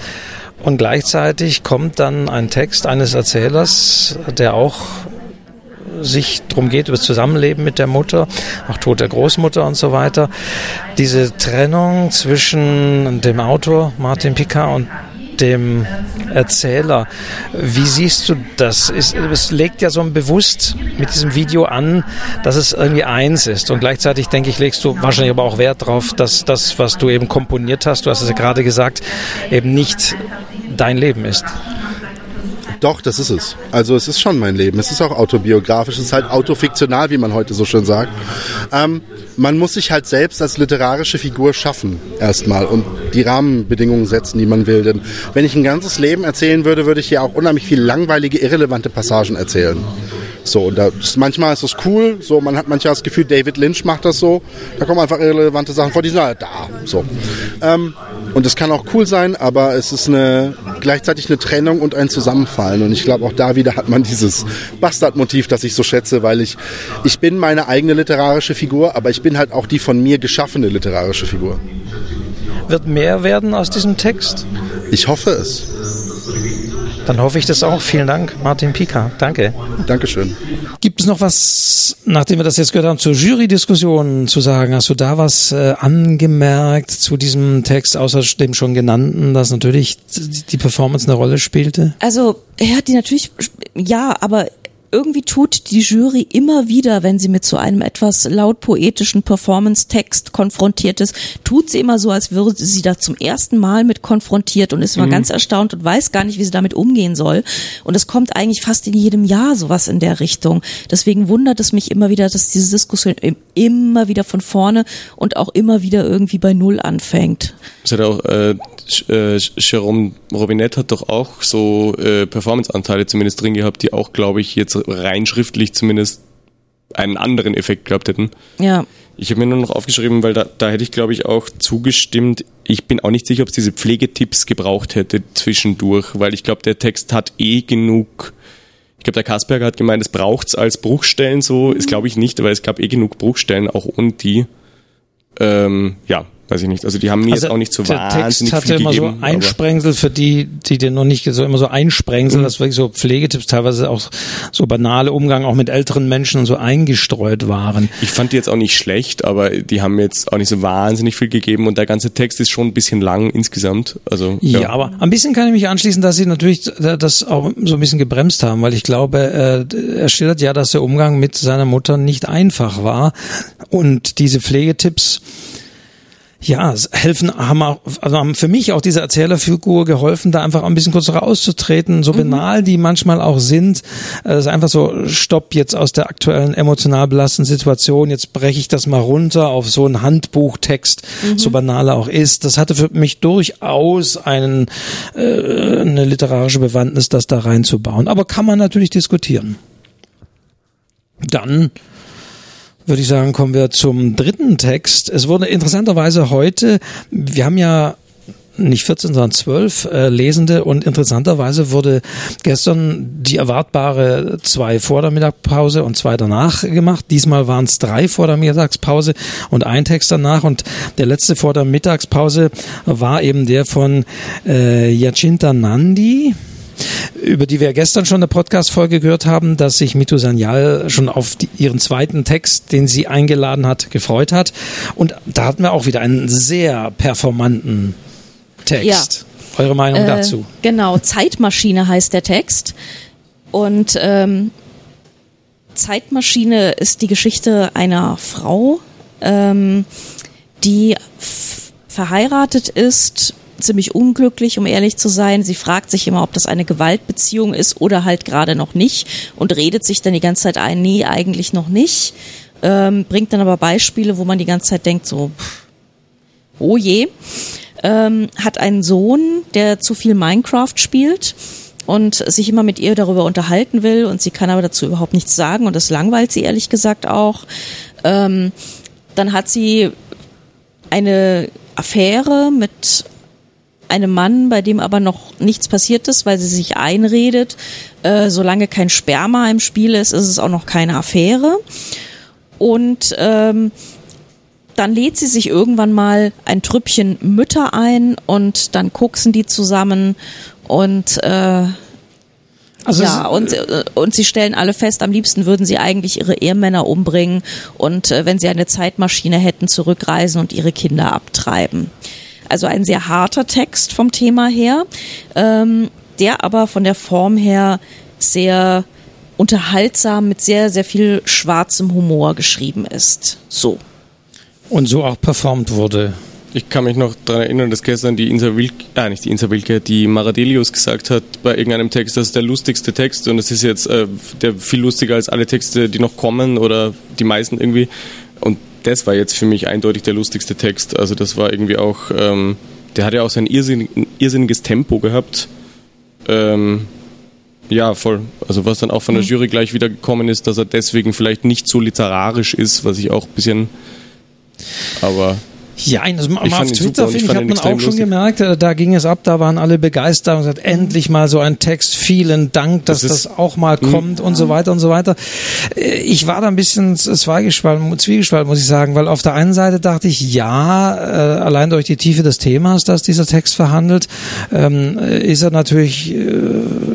[SPEAKER 2] Und gleichzeitig kommt dann ein Text eines Erzählers, der auch sich darum geht, über das Zusammenleben mit der Mutter, auch Tod der Großmutter und so weiter. Diese Trennung zwischen dem Autor Martin Picard und dem Erzähler. Wie siehst du das? Es, legt ja so ein bewusst mit diesem Video an, dass es irgendwie eins ist. Und gleichzeitig, denke ich, legst du wahrscheinlich aber auch Wert darauf, dass das, was du eben komponiert hast, du hast es ja gerade gesagt, eben nicht dein Leben ist.
[SPEAKER 5] Doch, das ist es. Also es ist schon mein Leben. Es ist auch autobiografisch. Es ist halt autofiktional, wie man heute so schön sagt. Ähm, man muss sich halt selbst als literarische Figur schaffen erstmal und die Rahmenbedingungen setzen, die man will. Denn wenn ich ein ganzes Leben erzählen würde, würde ich hier auch unheimlich viel langweilige, irrelevante Passagen erzählen. So, und ist, manchmal ist das cool, so, man hat manchmal das Gefühl, David Lynch macht das so, da kommen einfach irrelevante Sachen vor, die sind halt da, so. Ähm, und es kann auch cool sein, aber es ist eine, gleichzeitig eine Trennung und ein Zusammenfallen. Und ich glaube, auch da wieder hat man dieses Bastardmotiv, das ich so schätze, weil ich, ich bin meine eigene literarische Figur, aber ich bin halt auch die von mir geschaffene literarische Figur.
[SPEAKER 2] Wird mehr werden aus diesem Text?
[SPEAKER 5] Ich hoffe es.
[SPEAKER 2] Dann hoffe ich das auch. Vielen Dank, Martin Pika. Danke.
[SPEAKER 5] Dankeschön.
[SPEAKER 2] Gibt es noch was, nachdem wir das jetzt gehört haben, zur Jury-Diskussion zu sagen? Hast du da was äh, angemerkt zu diesem Text, außer dem schon genannten, dass natürlich die Performance eine Rolle spielte?
[SPEAKER 3] Also, er hat die natürlich, ja, aber irgendwie tut die Jury immer wieder, wenn sie mit so einem etwas laut poetischen Performance-Text konfrontiert ist, tut sie immer so, als würde sie da zum ersten Mal mit konfrontiert und ist immer mhm. ganz erstaunt und weiß gar nicht, wie sie damit umgehen soll. Und es kommt eigentlich fast in jedem Jahr sowas in der Richtung. Deswegen wundert es mich immer wieder, dass diese Diskussion immer wieder von vorne und auch immer wieder irgendwie bei Null anfängt.
[SPEAKER 4] Es hat auch äh, äh, Jerome Robinette hat doch auch so äh, Performance-Anteile zumindest drin gehabt, die auch, glaube ich, jetzt rein schriftlich zumindest einen anderen Effekt gehabt hätten.
[SPEAKER 3] Ja.
[SPEAKER 4] Ich habe mir nur noch aufgeschrieben, weil da, da hätte ich, glaube ich, auch zugestimmt. Ich bin auch nicht sicher, ob es diese Pflegetipps gebraucht hätte zwischendurch, weil ich glaube, der Text hat eh genug. Ich glaube, der Kasperger hat gemeint, es braucht es als Bruchstellen so. Das glaube ich nicht, aber es gab eh genug Bruchstellen, auch ohne die. Ähm, ja, weiß ich nicht. Also die haben mir also jetzt auch nicht so der wahnsinnig
[SPEAKER 2] Text hatte
[SPEAKER 4] viel
[SPEAKER 2] immer
[SPEAKER 4] gegeben,
[SPEAKER 2] so Einsprengsel für die, die den noch nicht so immer so Einsprengsel, mhm. das wirklich so Pflegetipps, teilweise auch so banale Umgang auch mit älteren Menschen und so eingestreut waren.
[SPEAKER 4] Ich fand die jetzt auch nicht schlecht, aber die haben mir jetzt auch nicht so wahnsinnig viel gegeben und der ganze Text ist schon ein bisschen lang insgesamt. Also
[SPEAKER 2] ja, ja aber ein bisschen kann ich mich anschließen, dass sie natürlich das auch so ein bisschen gebremst haben, weil ich glaube, äh, er schildert ja, dass der Umgang mit seiner Mutter nicht einfach war und diese Pflegetipps ja, helfen, haben, auch, also haben für mich auch diese Erzählerfigur geholfen, da einfach ein bisschen kurz rauszutreten, so mhm. banal die manchmal auch sind. Es ist einfach so, stopp jetzt aus der aktuellen emotional belastenden Situation, jetzt breche ich das mal runter auf so einen Handbuchtext, mhm. so banal er auch ist. Das hatte für mich durchaus einen, äh, eine literarische Bewandtnis, das da reinzubauen. Aber kann man natürlich diskutieren. Dann würde ich sagen, kommen wir zum dritten Text. Es wurde interessanterweise heute, wir haben ja nicht 14, sondern 12 äh, Lesende und interessanterweise wurde gestern die erwartbare zwei vor der Mittagspause und zwei danach gemacht. Diesmal waren es drei vor der Mittagspause und ein Text danach und der letzte vor der Mittagspause war eben der von äh, Jacinta Nandi über die wir gestern schon eine Podcast-Folge gehört haben, dass sich Mito Sanyal schon auf die, ihren zweiten Text, den sie eingeladen hat, gefreut hat. Und da hatten wir auch wieder einen sehr performanten Text. Eure Meinung
[SPEAKER 3] Äh,
[SPEAKER 2] dazu?
[SPEAKER 3] Genau, Zeitmaschine heißt der Text. Und ähm, Zeitmaschine ist die Geschichte einer Frau, ähm, die verheiratet ist, ziemlich unglücklich, um ehrlich zu sein. Sie fragt sich immer, ob das eine Gewaltbeziehung ist oder halt gerade noch nicht und redet sich dann die ganze Zeit ein, nee, eigentlich noch nicht. Ähm, bringt dann aber Beispiele, wo man die ganze Zeit denkt, so, oh je ähm, hat einen Sohn, der zu viel Minecraft spielt und sich immer mit ihr darüber unterhalten will und sie kann aber dazu überhaupt nichts sagen und das langweilt sie ehrlich gesagt auch. Ähm, dann hat sie eine Affäre mit einem Mann, bei dem aber noch nichts passiert ist, weil sie sich einredet, äh, solange kein Sperma im Spiel ist, ist es auch noch keine Affäre. Und ähm, dann lädt sie sich irgendwann mal ein Trüppchen Mütter ein und dann koksen die zusammen und äh,
[SPEAKER 2] Also
[SPEAKER 3] ja, und, äh, und sie stellen alle fest, am liebsten würden sie eigentlich ihre Ehemänner umbringen und äh, wenn sie eine Zeitmaschine hätten, zurückreisen und ihre Kinder abtreiben. Also ein sehr harter Text vom Thema her, ähm, der aber von der Form her sehr unterhaltsam mit sehr, sehr viel schwarzem Humor geschrieben ist. So.
[SPEAKER 2] und so auch performt wurde.
[SPEAKER 4] Ich kann mich noch daran erinnern, dass gestern die Insa Wilke, äh, nicht die Insa Wilke, die Maradelius gesagt hat bei irgendeinem Text, das ist der lustigste Text und es ist jetzt äh, der viel lustiger als alle Texte, die noch kommen oder die meisten irgendwie. Und das war jetzt für mich eindeutig der lustigste Text. Also das war irgendwie auch, ähm, der hat ja auch sein irrsinnig, irrsinniges Tempo gehabt. Ähm, ja, voll. Also was dann auch von der Jury gleich wieder gekommen ist, dass er deswegen vielleicht nicht so literarisch ist, was ich auch ein bisschen, aber
[SPEAKER 2] Ja, mal
[SPEAKER 4] Ich
[SPEAKER 2] auf Twitter finde ich, hat man auch schon gemerkt, äh, da ging es ab, da waren alle begeistert und gesagt, endlich mal so ein Text, vielen Dank, dass
[SPEAKER 4] Das
[SPEAKER 2] das, auch mal kommt und so weiter und so weiter. Äh, Ich war da ein bisschen zweigespalten, zwiegespalten, muss ich sagen, weil auf der einen Seite dachte ich, ja, äh, allein durch die Tiefe des Themas, das dieser Text verhandelt, ähm, äh, ist er natürlich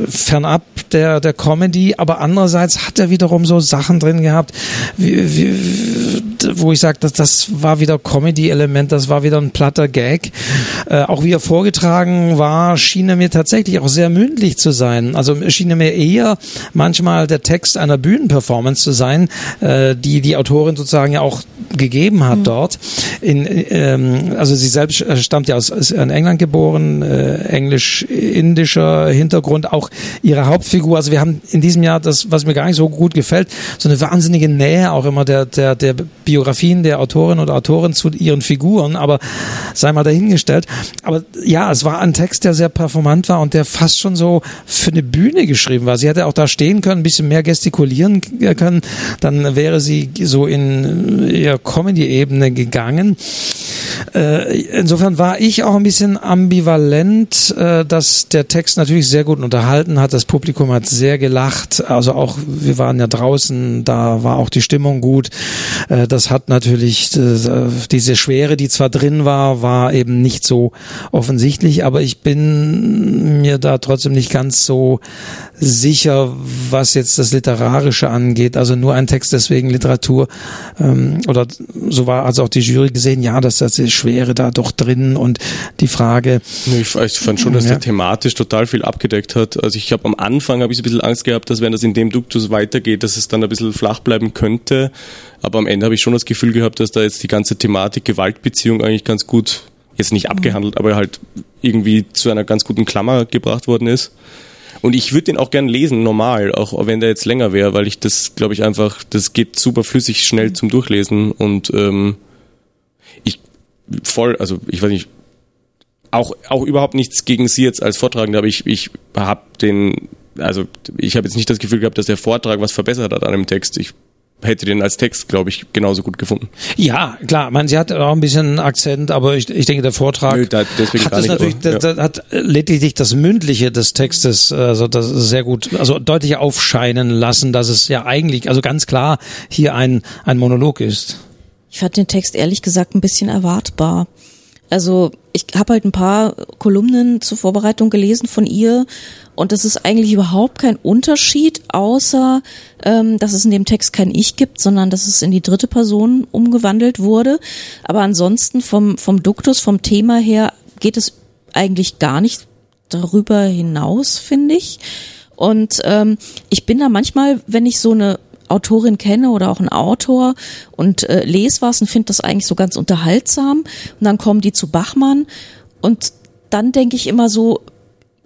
[SPEAKER 2] fernab der, der Comedy, aber andererseits hat er wiederum so Sachen drin gehabt, wie, wie, wo ich sage, das, das war wieder Comedy-Element, das war wieder ein platter Gag. Äh, auch wie er vorgetragen war, schien er mir tatsächlich auch sehr mündlich zu sein. Also schien er mir eher manchmal der Text einer Bühnenperformance zu sein, äh, die die Autorin sozusagen ja auch gegeben hat dort. In, ähm, also sie selbst äh, stammt ja aus ist in England geboren, äh, englisch-indischer Hintergrund, auch ihre Hauptfigur. Also wir haben in diesem Jahr das, was mir gar nicht so gut gefällt, so eine wahnsinnige Nähe auch immer der, der, der Biografien der Autorin oder Autoren zu ihren Figuren, aber sei mal dahingestellt. Aber ja, es war ein Text, der sehr performant war und der fast schon so für eine Bühne geschrieben war. Sie hätte auch da stehen können, ein bisschen mehr gestikulieren können, dann wäre sie so in eher Comedy-Ebene gegangen. Äh, insofern war ich auch ein bisschen ambivalent, äh, dass der Text natürlich sehr gut unterhalten hat. Das Publikum hat sehr gelacht. Also auch, wir waren ja draußen, da war auch die Stimmung gut. Äh, das hat natürlich äh, diese Schwere, die zwar drin war, war eben nicht so offensichtlich, aber ich bin mir da trotzdem nicht ganz so sicher, was jetzt das Literarische angeht. Also nur ein Text deswegen Literatur ähm, oder so war also auch die Jury gesehen, ja, dass das ist Schwere da doch drin und die Frage,
[SPEAKER 4] Ich, ich fand schon, dass
[SPEAKER 2] Ja.
[SPEAKER 4] der thematisch total viel abgedeckt hat. Also ich habe am Anfang habe ich so ein bisschen Angst gehabt, dass wenn das in dem Duktus weitergeht, dass es dann ein bisschen flach bleiben könnte. Aber am Ende habe ich schon das Gefühl gehabt, dass da jetzt die ganze Thematik Gewaltbeziehung eigentlich ganz gut, jetzt nicht abgehandelt, aber halt irgendwie zu einer ganz guten Klammer gebracht worden ist. Und ich würde den auch gern lesen, normal, auch wenn der jetzt länger wäre, weil ich das, glaube ich, einfach, das geht super flüssig schnell zum Durchlesen und ähm, ich voll, also ich weiß nicht, auch, auch überhaupt nichts gegen Sie jetzt als Vortragende, aber ich, ich habe den, also ich habe jetzt nicht das Gefühl gehabt, dass der Vortrag was verbessert hat an dem Text. Ich hätte den als Text, glaube ich, genauso gut gefunden.
[SPEAKER 2] ja, klar, man, sie hat auch ein bisschen Akzent, aber ich, ich denke, der Vortrag
[SPEAKER 4] Nö, da-
[SPEAKER 2] hat es natürlich,
[SPEAKER 4] aber,
[SPEAKER 2] da, da, hat lediglich das Mündliche des Textes, also das sehr gut, also deutlich aufscheinen lassen, dass es ja eigentlich, also ganz klar hier ein, ein Monolog ist.
[SPEAKER 3] Ich fand den Text ehrlich gesagt ein bisschen erwartbar. Also ich habe halt ein paar Kolumnen zur Vorbereitung gelesen von ihr und es ist eigentlich überhaupt kein Unterschied, außer ähm, dass es in dem Text kein Ich gibt, sondern dass es in die dritte Person umgewandelt wurde. Aber ansonsten vom, vom Duktus, vom Thema her geht es eigentlich gar nicht darüber hinaus, finde ich. Und ähm, ich bin da manchmal, wenn ich so eine Autorin kenne oder auch einen Autor und äh, lese was und finde das eigentlich so ganz unterhaltsam und dann kommen die zu Bachmann und dann denke ich immer so,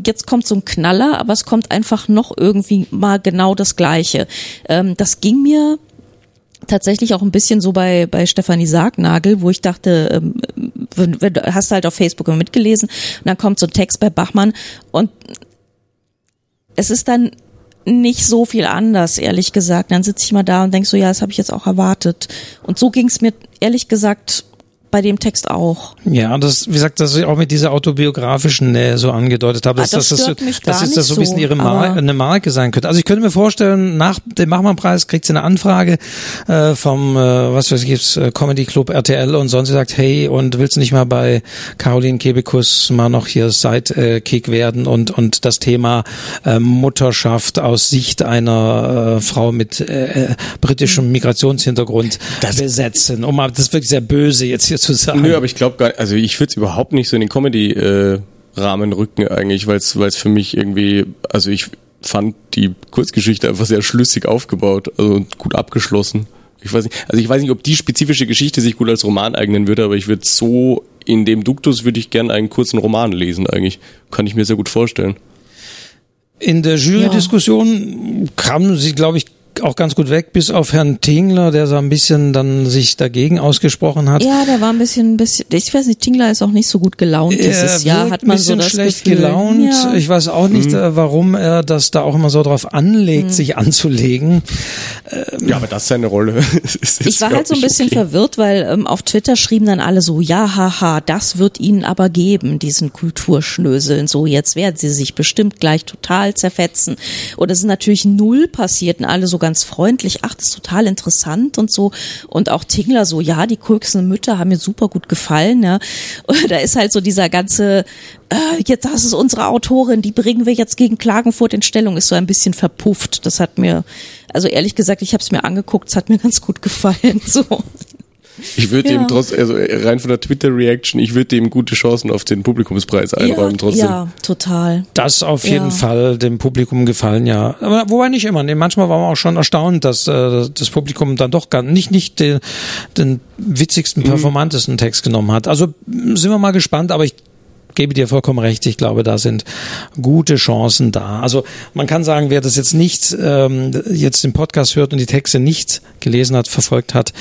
[SPEAKER 3] jetzt kommt so ein Knaller, aber es kommt einfach noch irgendwie mal genau das Gleiche. Ähm, das ging mir tatsächlich auch ein bisschen so bei bei Stefanie Sargnagel, wo ich dachte, ähm, hast du halt auf Facebook immer mitgelesen und dann kommt so ein Text bei Bachmann und es ist dann nicht so viel anders, ehrlich gesagt. Dann sitze ich mal da und denk so, ja, das habe ich jetzt auch erwartet. Und so ging es mir ehrlich gesagt bei dem Text auch.
[SPEAKER 2] Ja, das, wie gesagt, dass ich auch mit dieser autobiografischen Nähe so angedeutet habe, dass
[SPEAKER 3] Ah, das
[SPEAKER 2] das, das,
[SPEAKER 3] mich
[SPEAKER 2] dass jetzt das so ein
[SPEAKER 3] nicht
[SPEAKER 2] bisschen
[SPEAKER 3] so,
[SPEAKER 2] ihre Mar eine Marke sein könnte. Also ich könnte mir vorstellen, nach dem Machmann-Preis kriegt sie eine Anfrage äh, vom, äh, was weiß ich, äh, Comedy Club RTL und sonst sie sagt, hey, und willst du nicht mal bei Caroline Kebekus mal noch hier Sidekick werden und, und das Thema äh, Mutterschaft aus Sicht einer äh, Frau mit äh, äh, britischem Migrationshintergrund besetzen, um mal das ist wirklich sehr böse jetzt hier zu sagen.
[SPEAKER 4] Nö, aber ich glaube gar also ich würde es überhaupt nicht so in den Comedy-Rahmen rücken eigentlich, weil es für mich irgendwie, also ich fand die Kurzgeschichte einfach sehr schlüssig aufgebaut, also und gut abgeschlossen. Ich weiß nicht, also ich weiß nicht, ob die spezifische Geschichte sich gut als Roman eignen würde, aber ich würde so in dem Duktus würde ich gern einen kurzen Roman lesen eigentlich. Kann ich mir sehr gut vorstellen.
[SPEAKER 2] In der Jury-Diskussion kamen sie, glaube ich, auch ganz gut weg, bis auf Herrn Tingler, der so ein bisschen dann sich dagegen ausgesprochen hat.
[SPEAKER 3] Ja, der war ein bisschen, ein bisschen, ich weiß nicht, Tingler ist auch nicht so gut gelaunt dieses
[SPEAKER 2] er
[SPEAKER 3] Jahr, hat man so das
[SPEAKER 2] schlecht
[SPEAKER 3] Gefühl.
[SPEAKER 2] gelaunt.
[SPEAKER 3] Ja.
[SPEAKER 2] Ich weiß auch nicht, äh, warum er das da auch immer so drauf anlegt, sich anzulegen.
[SPEAKER 4] Ja, aber das ist seine Rolle. <laughs> Ist,
[SPEAKER 3] Ich war halt so ein bisschen
[SPEAKER 4] okay.
[SPEAKER 3] verwirrt, weil ähm, auf Twitter schrieben dann alle so, ja, haha, das wird ihnen aber geben, diesen Kulturschnöseln. So, jetzt werden sie sich bestimmt gleich total zerfetzen. Und es ist natürlich null passiert und alle so ganz freundlich, ach, das ist total interessant und so. Und auch Tingler so, ja, die Kulksen Mütter haben mir super gut gefallen. Ja. Und da ist halt so dieser ganze, äh, jetzt das ist unsere Autorin, die bringen wir jetzt gegen Klagenfurt in Stellung, ist so ein bisschen verpufft. Das hat mir, also ehrlich gesagt, ich habe es mir angeguckt, es hat mir <laughs> ganz gut gefallen. So.
[SPEAKER 4] Ich würde
[SPEAKER 3] Ja.
[SPEAKER 4] ihm trotz, also rein von der Twitter-Reaction, ich würde ihm gute Chancen auf den Publikumspreis einräumen trotzdem.
[SPEAKER 3] Ja, total.
[SPEAKER 2] Das auf jeden
[SPEAKER 3] Ja.
[SPEAKER 2] Fall dem Publikum gefallen, ja. Aber wobei nicht immer. Nee, manchmal war man auch schon erstaunt, dass äh, das Publikum dann doch gar nicht, nicht den, den witzigsten, performantesten Text genommen hat. Also sind wir mal gespannt, aber ich gebe dir vollkommen recht. Ich glaube, da sind gute Chancen da. Also man kann sagen, wer das jetzt nicht ähm, jetzt den Podcast hört und die Texte nicht gelesen hat, verfolgt hat,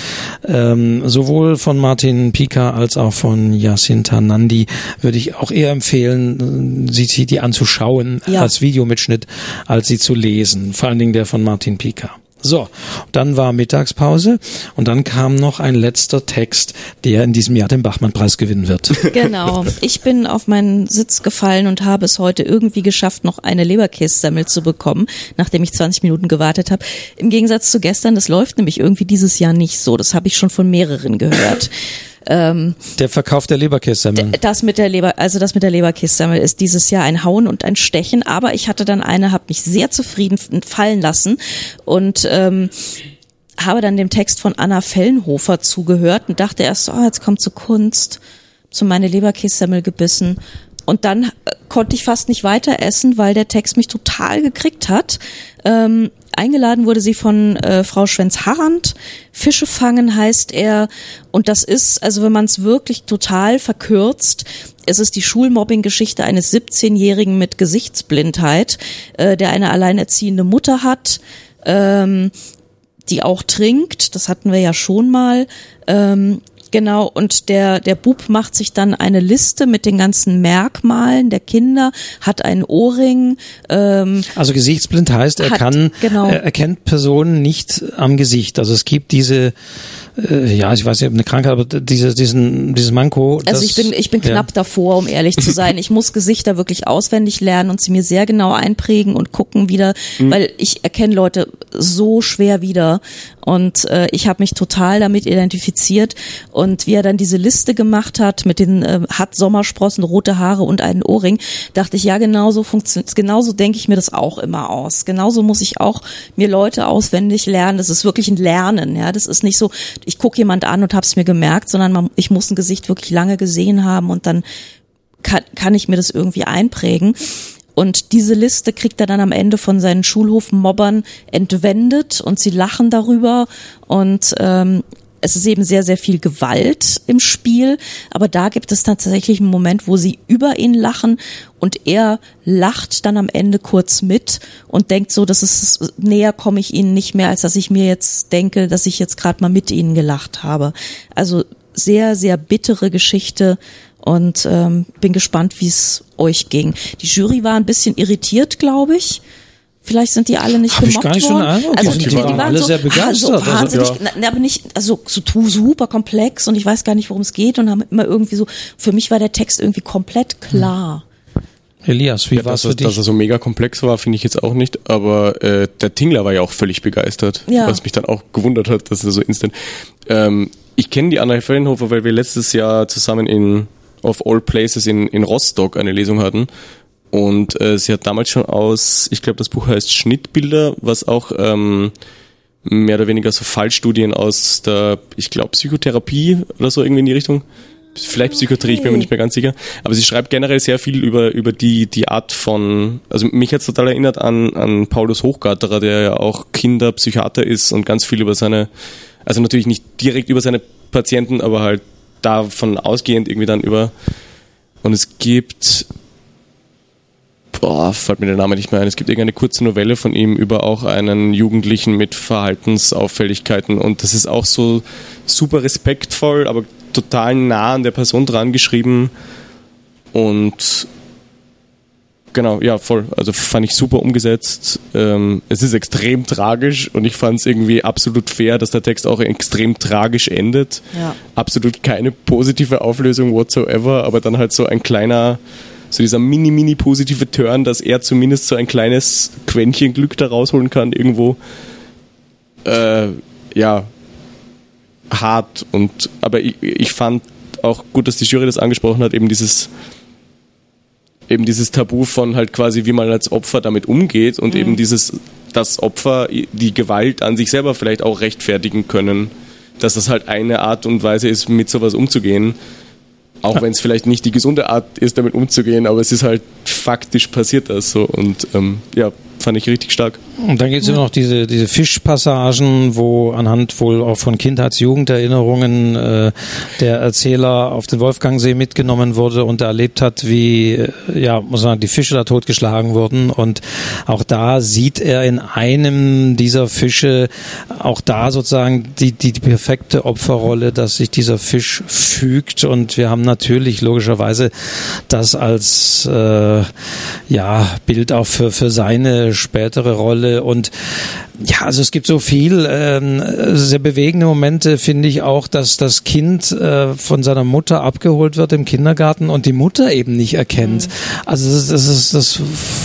[SPEAKER 2] ähm, sowohl von Martin Pika als auch von Jacinta Nandi würde ich auch eher empfehlen, sie sie die anzuschauen
[SPEAKER 3] Ja.
[SPEAKER 2] als Videomitschnitt, als sie zu lesen. Vor allen Dingen der von Martin Pika. So, dann war Mittagspause und dann kam noch ein letzter Text, der in diesem Jahr den Bachmann-Preis gewinnen wird. <laughs>
[SPEAKER 3] Genau. Ich bin auf meinen Sitz gefallen und habe es heute irgendwie geschafft, noch eine Leberkässemmel zu bekommen, nachdem ich 20 Minuten gewartet habe. Im Gegensatz zu gestern, das läuft nämlich irgendwie dieses Jahr nicht so. Das habe ich schon von mehreren gehört. Ähm,
[SPEAKER 2] Der Verkauf der Leberkässemmeln.
[SPEAKER 3] das mit der Leber, also das mit der Leberkissemmel ist dieses Jahr ein Hauen und ein Stechen, aber ich hatte dann eine, habe mich sehr zufrieden fallen lassen und ähm, habe dann dem Text von Anna Fellenhofer zugehört und dachte erst, so, oh, jetzt kommt zu Kunst, zu meine Leberkissemmel gebissen. Und dann äh, konnte ich fast nicht weiter essen, weil der Text mich total gekriegt hat. Ähm, eingeladen wurde sie von äh, Frau Schwenz-Harrand. Fische fangen heißt er. Und das ist, also wenn man es wirklich total verkürzt, es ist die Schulmobbing-Geschichte eines 17-Jährigen mit Gesichtsblindheit, äh, der eine alleinerziehende Mutter hat. Ähm, die auch trinkt, das hatten wir ja schon mal. Ähm, genau, und der, der Bub macht sich dann eine Liste mit den ganzen Merkmalen der Kinder, hat einen Ohrring, ähm,
[SPEAKER 2] Also gesichtsblind heißt, er
[SPEAKER 3] Hat-
[SPEAKER 2] kann,
[SPEAKER 3] genau.
[SPEAKER 2] er erkennt Personen nicht am Gesicht. Also es gibt diese, äh, ja, ich weiß nicht, ob eine Krankheit, aber diese, diesen, dieses Manko.
[SPEAKER 3] Also
[SPEAKER 2] das-
[SPEAKER 3] ich bin, ich bin
[SPEAKER 2] ja.
[SPEAKER 3] knapp davor, um ehrlich zu sein. Ich muss Gesichter wirklich auswendig lernen und sie mir sehr genau einprägen und gucken wieder,
[SPEAKER 2] Mhm.
[SPEAKER 3] weil ich erkenne Leute so schwer wieder. Und äh, ich habe mich total damit identifiziert. Und wie er dann diese Liste gemacht hat mit den äh, hat Sommersprossen, rote Haare und einen Ohrring, dachte ich, ja, genauso funktioniert, genauso denke ich mir das auch immer aus. Genauso muss ich auch mir Leute auswendig lernen. Das ist wirklich ein Lernen. Ja, das ist nicht so, ich gucke jemand an und habe es mir gemerkt, sondern man, ich muss ein Gesicht wirklich lange gesehen haben und dann kann, kann ich mir das irgendwie einprägen. Und diese Liste kriegt er dann am Ende von seinen Schulhofmobbern entwendet und sie lachen darüber und ähm, es ist eben sehr, sehr viel Gewalt im Spiel, aber da gibt es tatsächlich einen Moment, wo sie über ihn lachen und er lacht dann am Ende kurz mit und denkt so, dass es näher komme ich ihnen nicht mehr, als dass ich mir jetzt denke, dass ich jetzt gerade mal mit ihnen gelacht habe. Also sehr, sehr bittere Geschichte und ähm, bin gespannt, wie es euch ging. Die Jury war ein bisschen irritiert, glaube ich. Vielleicht sind die alle nicht
[SPEAKER 2] Hab ich
[SPEAKER 3] gemobbt
[SPEAKER 2] gar nicht so
[SPEAKER 3] worden.
[SPEAKER 2] Eindruck.
[SPEAKER 3] also
[SPEAKER 2] Die
[SPEAKER 3] die, die
[SPEAKER 2] waren alle
[SPEAKER 3] so,
[SPEAKER 2] sehr
[SPEAKER 3] ah,
[SPEAKER 2] begeistert.
[SPEAKER 3] so
[SPEAKER 2] Also,
[SPEAKER 3] wahnsinnig,
[SPEAKER 4] ja.
[SPEAKER 3] na, aber nicht, also so super komplex und ich weiß gar nicht, worum es geht und haben immer irgendwie so, für mich war der Text irgendwie komplett klar.
[SPEAKER 2] Elias, wie
[SPEAKER 4] Ja,
[SPEAKER 2] war
[SPEAKER 4] dass,
[SPEAKER 2] es
[SPEAKER 4] er,
[SPEAKER 2] für dich?
[SPEAKER 4] dass er so mega komplex war, finde ich jetzt auch nicht. Aber äh, der Tingler war ja auch völlig begeistert,
[SPEAKER 3] Ja.
[SPEAKER 4] was mich dann auch gewundert hat, dass er so instant. Ähm, ich kenne die Anna Fellenhofer, weil wir letztes Jahr zusammen in of all places in, in Rostock eine Lesung hatten. Und äh, sie hat damals schon aus, ich glaube, das Buch heißt Schnittbilder, was auch ähm, mehr oder weniger so Fallstudien aus der, ich glaube, Psychotherapie oder so irgendwie in die Richtung. Vielleicht Psychiatrie, ich bin mir nicht mehr ganz sicher. Aber sie schreibt generell sehr viel über, über die, die Art von, also mich hat's total erinnert an, an Paulus Hochgarterer, der ja auch Kinderpsychiater ist und ganz viel über seine, also natürlich nicht direkt über seine Patienten, aber halt davon ausgehend irgendwie dann über, und es gibt, boah, fällt mir der Name nicht mehr ein. Es gibt irgendeine kurze Novelle von ihm über auch einen Jugendlichen mit Verhaltensauffälligkeiten und das ist auch so super respektvoll, aber total nah an der Person dran geschrieben und genau, ja, voll. Also fand ich super umgesetzt. Ähm, es ist extrem tragisch und ich fand es irgendwie absolut fair, dass der Text auch extrem tragisch endet.
[SPEAKER 3] Ja.
[SPEAKER 4] Absolut keine positive Auflösung whatsoever, aber dann halt so ein kleiner, so dieser mini, mini positive Turn, dass er zumindest so ein kleines Quäntchen Glück da rausholen kann irgendwo. Äh, ja, hart und aber ich, ich fand auch gut, dass die Jury das angesprochen hat, eben dieses eben dieses Tabu von halt quasi, wie man als Opfer damit umgeht und eben dieses, dass Opfer die Gewalt an sich selber vielleicht auch rechtfertigen können, dass das halt eine Art und Weise ist, mit sowas umzugehen. Auch <laughs> wenn es vielleicht nicht die gesunde Art ist, damit umzugehen, aber es ist halt faktisch passiert das so. Und ähm, ja, fand ich richtig stark.
[SPEAKER 2] Und dann gibt es immer noch diese, diese Fischpassagen, wo anhand wohl auch von Kindheits-Jugenderinnerungen äh, der Erzähler auf den Wolfgangsee mitgenommen wurde und erlebt hat, wie, äh, ja, muss man sagen, die Fische da totgeschlagen wurden. Und auch da sieht er in einem dieser Fische auch da sozusagen die, die, die perfekte Opferrolle, dass sich dieser Fisch fügt. Und wir haben natürlich logischerweise das als äh, ja, Bild auch für, für seine spätere Rolle. Und ja, also es gibt so viel ähm, sehr bewegende Momente, finde ich auch, dass das Kind äh, von seiner Mutter abgeholt wird im Kindergarten und die Mutter eben nicht erkennt. Also das, das, ist, das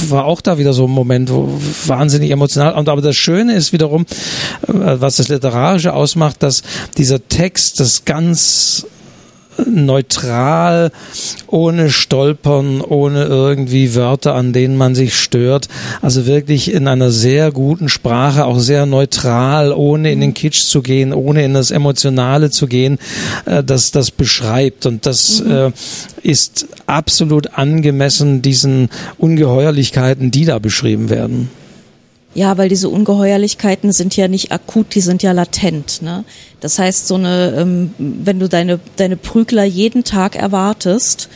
[SPEAKER 2] war auch da wieder so ein Moment, wo wahnsinnig emotional. Und aber das Schöne ist wiederum, äh, was das Literarische ausmacht, dass dieser Text das ganz neutral, ohne Stolpern, ohne irgendwie Wörter, an denen man sich stört. Also wirklich in einer sehr guten Sprache, auch sehr neutral, ohne in den Kitsch zu gehen, ohne in das Emotionale zu gehen, äh, das das beschreibt. Und das äh, ist absolut angemessen diesen Ungeheuerlichkeiten, die da beschrieben werden.
[SPEAKER 3] Ja, weil diese Ungeheuerlichkeiten sind ja nicht akut, die sind ja latent. Ne? Das heißt, so eine, ähm, wenn du deine deine Prügler jeden Tag erwartest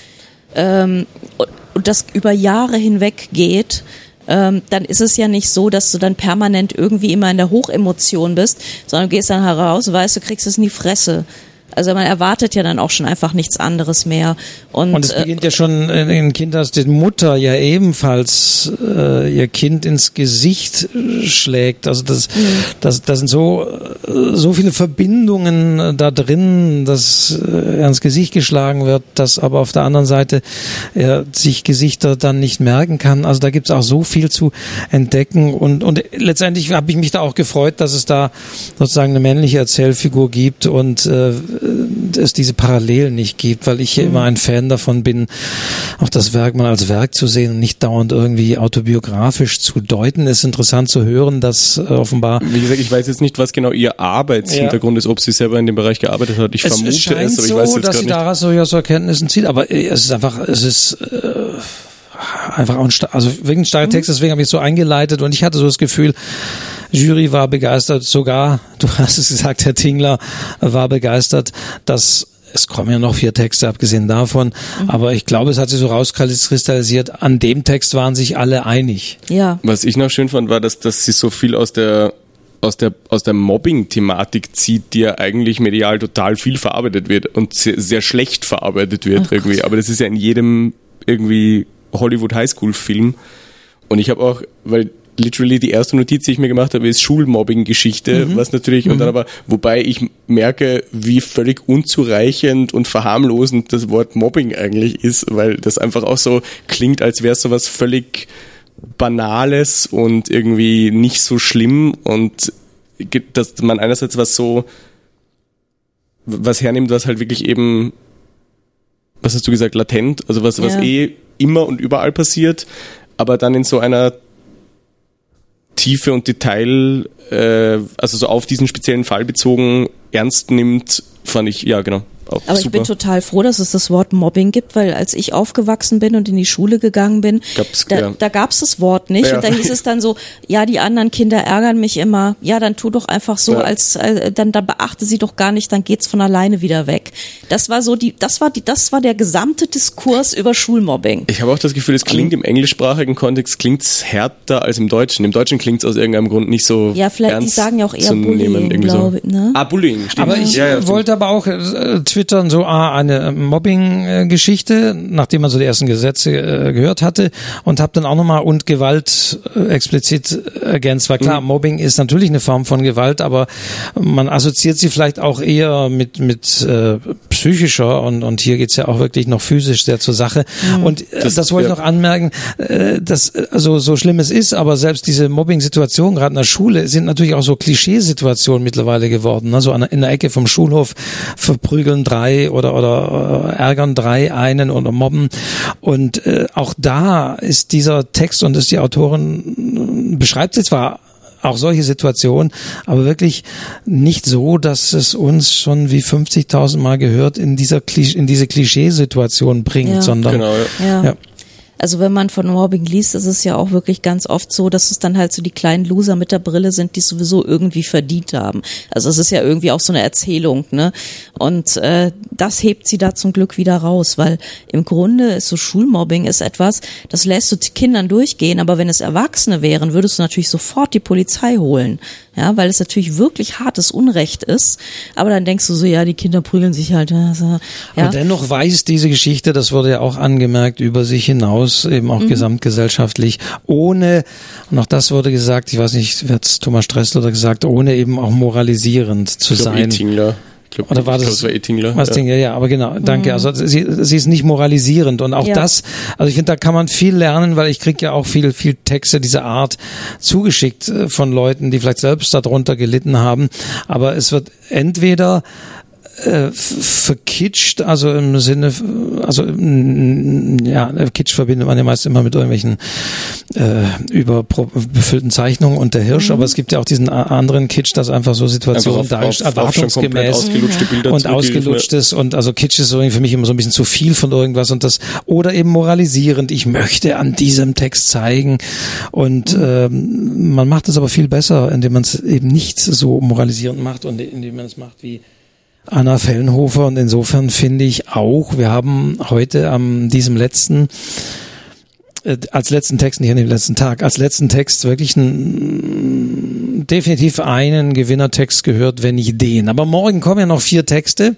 [SPEAKER 3] ähm, und, das über Jahre hinweg geht, ähm, dann ist es ja nicht so, dass du dann permanent irgendwie immer in der Hochemotion bist, sondern du gehst dann heraus, weißt du, kriegst es in die Fresse. Also man erwartet ja dann auch schon einfach nichts anderes mehr. Und,
[SPEAKER 2] Und es
[SPEAKER 3] äh,
[SPEAKER 2] beginnt ja schon in in Kinders, die Mutter ja ebenfalls äh, ihr Kind ins Gesicht äh, schlägt. Also das, das, das sind so, äh, so viele Verbindungen äh, da drin, dass äh, er ins Gesicht geschlagen wird, dass aber auf der anderen Seite er sich Gesichter dann nicht merken kann. Also da gibt es auch so viel zu entdecken. Und, und letztendlich habe ich mich da auch gefreut, dass es da sozusagen eine männliche Erzählfigur gibt und äh, es diese Parallelen nicht gibt, weil ich hier immer ein Fan davon bin, auch das Werk mal als Werk zu sehen und nicht dauernd irgendwie autobiografisch zu deuten. Es ist interessant zu hören, dass äh, offenbar
[SPEAKER 4] Wie gesagt, ich weiß jetzt nicht, was genau ihr Arbeitshintergrund ist, ob sie selber in dem Bereich gearbeitet hat. Ich
[SPEAKER 2] es,
[SPEAKER 4] vermute
[SPEAKER 2] es
[SPEAKER 4] aber ich
[SPEAKER 2] so,
[SPEAKER 4] weiß jetzt
[SPEAKER 2] dass
[SPEAKER 4] gar
[SPEAKER 2] sie
[SPEAKER 4] nicht.
[SPEAKER 2] daraus durchaus Erkenntnissen zieht, aber äh, es ist einfach, es ist äh, einfach auch ein, also wegen starker Text, deswegen habe ich es so eingeleitet und ich hatte so das Gefühl, Jury war begeistert, sogar, <laughs> du hast es gesagt, Herr Tingler war begeistert, dass es kommen ja noch vier Texte, abgesehen davon, aber ich glaube, es hat sich so rauskristallisiert, an dem Text waren sich alle einig.
[SPEAKER 3] Ja.
[SPEAKER 4] Was ich noch schön fand, war, dass, dass sie so viel aus der aus der, aus der Mobbing-Thematik zieht, die ja eigentlich medial total viel verarbeitet wird und sehr, sehr schlecht verarbeitet wird irgendwie. Aber das ist ja in jedem irgendwie Hollywood Highschool-Film. Und ich habe auch, weil literally die erste Notiz, die ich mir gemacht habe, ist Schulmobbing-Geschichte, was natürlich, und dann aber, wobei ich merke, wie völlig unzureichend und verharmlosend das Wort Mobbing eigentlich ist, weil das einfach auch so klingt, als wäre es sowas völlig Banales und irgendwie nicht so schlimm und dass man einerseits was so was hernimmt, was halt wirklich eben, was hast du gesagt, latent, also was, was
[SPEAKER 3] Ja.
[SPEAKER 4] eh immer und überall passiert, aber dann in so einer Tiefe und Detail, äh, also so auf diesen speziellen Fall bezogen, ernst nimmt, fand ich, ja genau, auch
[SPEAKER 3] Aber ich
[SPEAKER 4] super.
[SPEAKER 3] bin total froh, dass es das Wort Mobbing gibt, weil als ich aufgewachsen bin und in die Schule gegangen bin,
[SPEAKER 4] Gab's-
[SPEAKER 3] da,
[SPEAKER 4] ja.
[SPEAKER 3] da gab's das Wort nicht.
[SPEAKER 4] Ja.
[SPEAKER 3] Und da hieß es dann so, ja, die anderen Kinder ärgern mich immer. Ja, dann tu doch einfach so,
[SPEAKER 4] Ja.
[SPEAKER 3] als äh, dann, dann beachte sie doch gar nicht, dann geht's von alleine wieder weg. Das war so die, das war die, das war der gesamte Diskurs über Schulmobbing.
[SPEAKER 4] Ich habe auch das Gefühl, es klingt im englischsprachigen Kontext klingt's härter als im Deutschen. Im Deutschen klingt's aus irgendeinem Grund nicht so
[SPEAKER 3] Ja, vielleicht, die
[SPEAKER 4] ernst
[SPEAKER 3] sagen ja auch eher
[SPEAKER 4] zu nehmen,
[SPEAKER 3] Bullying,
[SPEAKER 4] irgendwie
[SPEAKER 3] glaube ich, ne?
[SPEAKER 4] Ah, Bullying, stimmt.
[SPEAKER 2] Aber ich
[SPEAKER 4] ja, ja,
[SPEAKER 2] wollte aber auch äh, twittern, so ah, eine Mobbing-Geschichte, nachdem man so die ersten Gesetze äh, gehört hatte und habe dann auch nochmal und Gewalt äh, explizit ergänzt. Weil klar, Mobbing ist natürlich eine Form von Gewalt, aber man assoziiert sie vielleicht auch eher mit, mit äh, psychischer und, und hier geht's ja auch wirklich noch physisch sehr zur Sache. Und äh, das,
[SPEAKER 4] Das-
[SPEAKER 2] wollte ich
[SPEAKER 4] ja.
[SPEAKER 2] noch anmerken, äh, dass äh, also so schlimm es ist, aber selbst diese Mobbing-Situationen gerade in der Schule sind natürlich auch so Klischeesituationen mittlerweile geworden. Also an, in der Ecke vom Schulhof verprügeln drei oder oder äh, ärgern drei einen oder mobben. Und äh, auch da ist dieser Text und ist die Autorin äh, beschreibt sie zwar auch solche Situationen, aber wirklich nicht so, dass es uns schon wie 50.000 Mal gehört in dieser Klisch in diese Klischeesituation bringt,
[SPEAKER 3] Ja.
[SPEAKER 2] sondern
[SPEAKER 4] Genau, ja.
[SPEAKER 3] Ja. Also wenn man von Mobbing liest, ist es ja auch wirklich ganz oft so, dass es dann halt so die kleinen Loser mit der Brille sind, die es sowieso irgendwie verdient haben. Also es ist ja irgendwie auch so eine Erzählung, ne? Und äh, das hebt sie da zum Glück wieder raus, weil im Grunde ist so Schulmobbing ist etwas, das lässt du Kindern durchgehen, aber wenn es Erwachsene wären, würdest du natürlich sofort die Polizei holen. Ja, weil es natürlich wirklich hartes Unrecht ist. Aber dann denkst du so, ja, die Kinder prügeln sich halt. Ja.
[SPEAKER 2] Aber dennoch weist diese Geschichte, das wurde ja auch angemerkt, über sich hinaus, eben auch gesamtgesellschaftlich, ohne, und auch das wurde gesagt, ich weiß nicht, wer hat's Thomas Stressler oder gesagt, ohne eben auch moralisierend zu
[SPEAKER 4] Ich
[SPEAKER 2] sein.
[SPEAKER 4] Ettingler. Glaub,
[SPEAKER 2] Oder war
[SPEAKER 4] ich
[SPEAKER 2] das?
[SPEAKER 4] glaub, es war Ettingler.
[SPEAKER 2] Was
[SPEAKER 4] ja.
[SPEAKER 2] Ding, ja, ja, aber genau, danke. Also sie, sie ist nicht moralisierend und auch
[SPEAKER 3] Ja.
[SPEAKER 2] das, also ich finde, da kann man viel lernen, weil ich krieg ja auch viel, viel Texte dieser Art zugeschickt äh, von Leuten, die vielleicht selbst darunter gelitten haben. Aber es wird entweder äh, verkitscht, also im Sinne, also ja, Kitsch verbindet man ja meist immer mit irgendwelchen äh, überbefüllten Zeichnungen und der Hirsch, aber es gibt ja auch diesen anderen Kitsch, dass einfach so Situationen dargestellt, erwartungsgemäß
[SPEAKER 4] ausgelutschte Bilder
[SPEAKER 2] und ausgelutschtes und also Kitsch ist so für mich immer so ein bisschen zu viel von irgendwas und das oder eben moralisierend. Ich möchte an diesem Text zeigen und ähm, man macht es aber viel besser, indem man es eben nicht so moralisierend macht und indem man es macht wie Anna Fellenhofer und insofern finde ich auch, wir haben heute am diesem letzten äh, als letzten Text, nicht an dem letzten Tag, als letzten Text wirklich einen, definitiv einen Gewinnertext gehört, wenn nicht den. Aber morgen kommen ja noch vier Texte.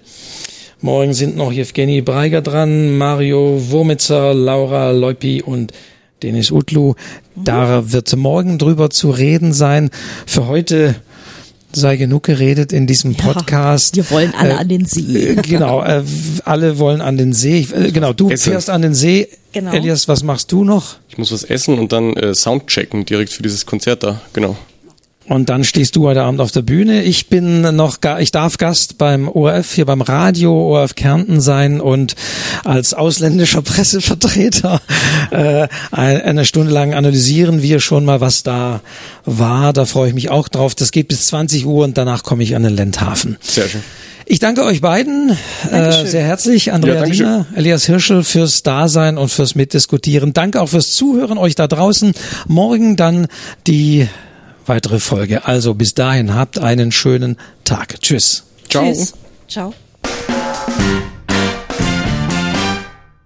[SPEAKER 2] Morgen sind noch Evgeny Breiger dran, Mario Wurmitzer, Laura Leupi und Denis Utlu. Da wird morgen drüber zu reden sein. Für heute sei genug geredet in diesem Podcast.
[SPEAKER 3] wir wollen alle
[SPEAKER 2] Äh,
[SPEAKER 3] an den See.
[SPEAKER 2] äh, Genau, äh, alle wollen an den See. Ich, äh, genau, du
[SPEAKER 4] Essen.
[SPEAKER 2] fährst an den See.
[SPEAKER 3] Genau.
[SPEAKER 2] Elias, was machst du noch?
[SPEAKER 4] Ich muss was essen und dann äh, Soundchecken direkt für dieses Konzert da. Genau.
[SPEAKER 2] Und dann stehst du heute Abend auf der Bühne. Ich bin noch, ich darf Gast beim ORF hier beim Radio ORF Kärnten sein und als ausländischer <laughs> Pressevertreter äh, eine Stunde lang analysieren wir schon mal, was da war. Da freue ich mich auch drauf. Das geht bis 20 Uhr und danach komme ich an den Lendhafen.
[SPEAKER 4] Sehr schön.
[SPEAKER 2] Ich danke euch beiden äh, sehr herzlich, Andrea ja, Diener, Elias Hirschel fürs Dasein und fürs Mitdiskutieren. Danke auch fürs Zuhören euch da draußen. Morgen dann die weitere Folge. Also bis dahin habt einen schönen Tag. Tschüss.
[SPEAKER 3] Ciao. Tschüss. Ciao.